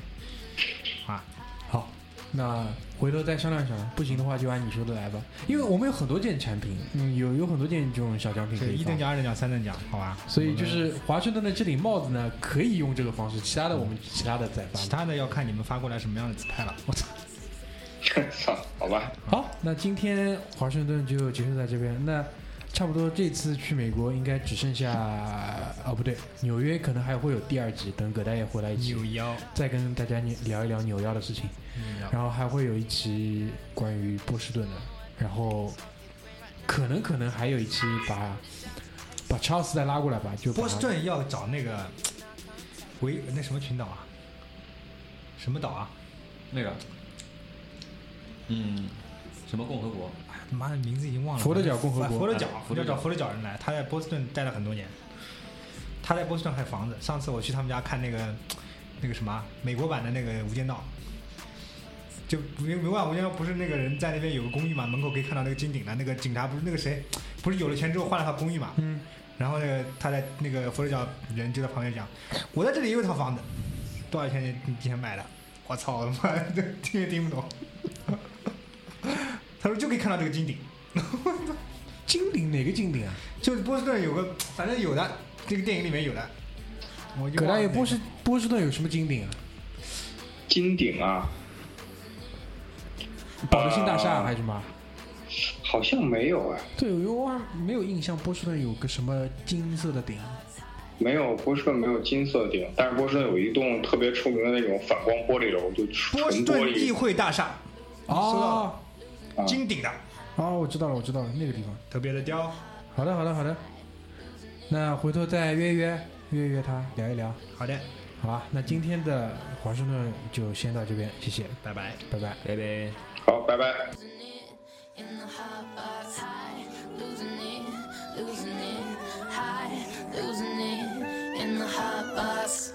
啊，好，那回头再商量商量，不行的话就按你说的来吧。因为我们有很多件产品，嗯，有有很多件这种小奖品可以发一等奖、二等奖、三等奖，好吧？所以就是华盛顿的这顶帽子呢，可以用这个方式，其他的我们其他的再发其。他的要看你们发过来什么样的自拍了。我操，操，好吧，好，那今天华盛顿就结束在这边。那差不多这次去美国应该只剩下哦不对，纽约可能还会有第二集，等葛大爷回来一起扭腰，再跟大家聊一聊扭腰的事情。然后还会有一期关于波士顿的，然后可能可能还有一期把把查尔斯再拉过来吧，就波士顿要找那个维那什么群岛啊？什么岛啊？那个，嗯，什么共和国？哎妈的，名字已经忘了。佛得角共和国佛得角要找佛得角人来。他在波士顿待了很多年，他在波士顿还有房子。上次我去他们家看那个那个什么美国版的那个《无间道》，就美美国版《无间道》不是那个人在那边有个公寓嘛，门口可以看到那个金顶的，那个警察不是那个谁，不是有了钱之后换了套公寓嘛？嗯，然后那个他在那个佛罗角人就在旁边讲，我在这里也有套房子，多少钱你钱买的？我操，我他妈的听也听不懂。他说就可以看到这个金顶。金顶哪个金顶啊？就是波士顿有个，反正有的，这个电影里面有的。我就葛大爷，忘了波士波士顿有什么金顶啊？金顶啊，保德信大厦啊还是什么？好像没有哎，对，我忘没有印象，波士顿有个什么金色的顶。没有波士顿没有金色顶，但是波士顿有一栋特别出名的那种反光玻璃楼，就波士顿议。会大厦，哦啊金顶的。哦，我知道了，我知道了，那个地方特别的刁。好的，好的，好的。那回头再约约约约他聊一聊。好的，好吧。那今天的华盛顿就先到这边，谢谢，拜拜，拜拜，拜拜。好，拜拜。Losing it in the hot box.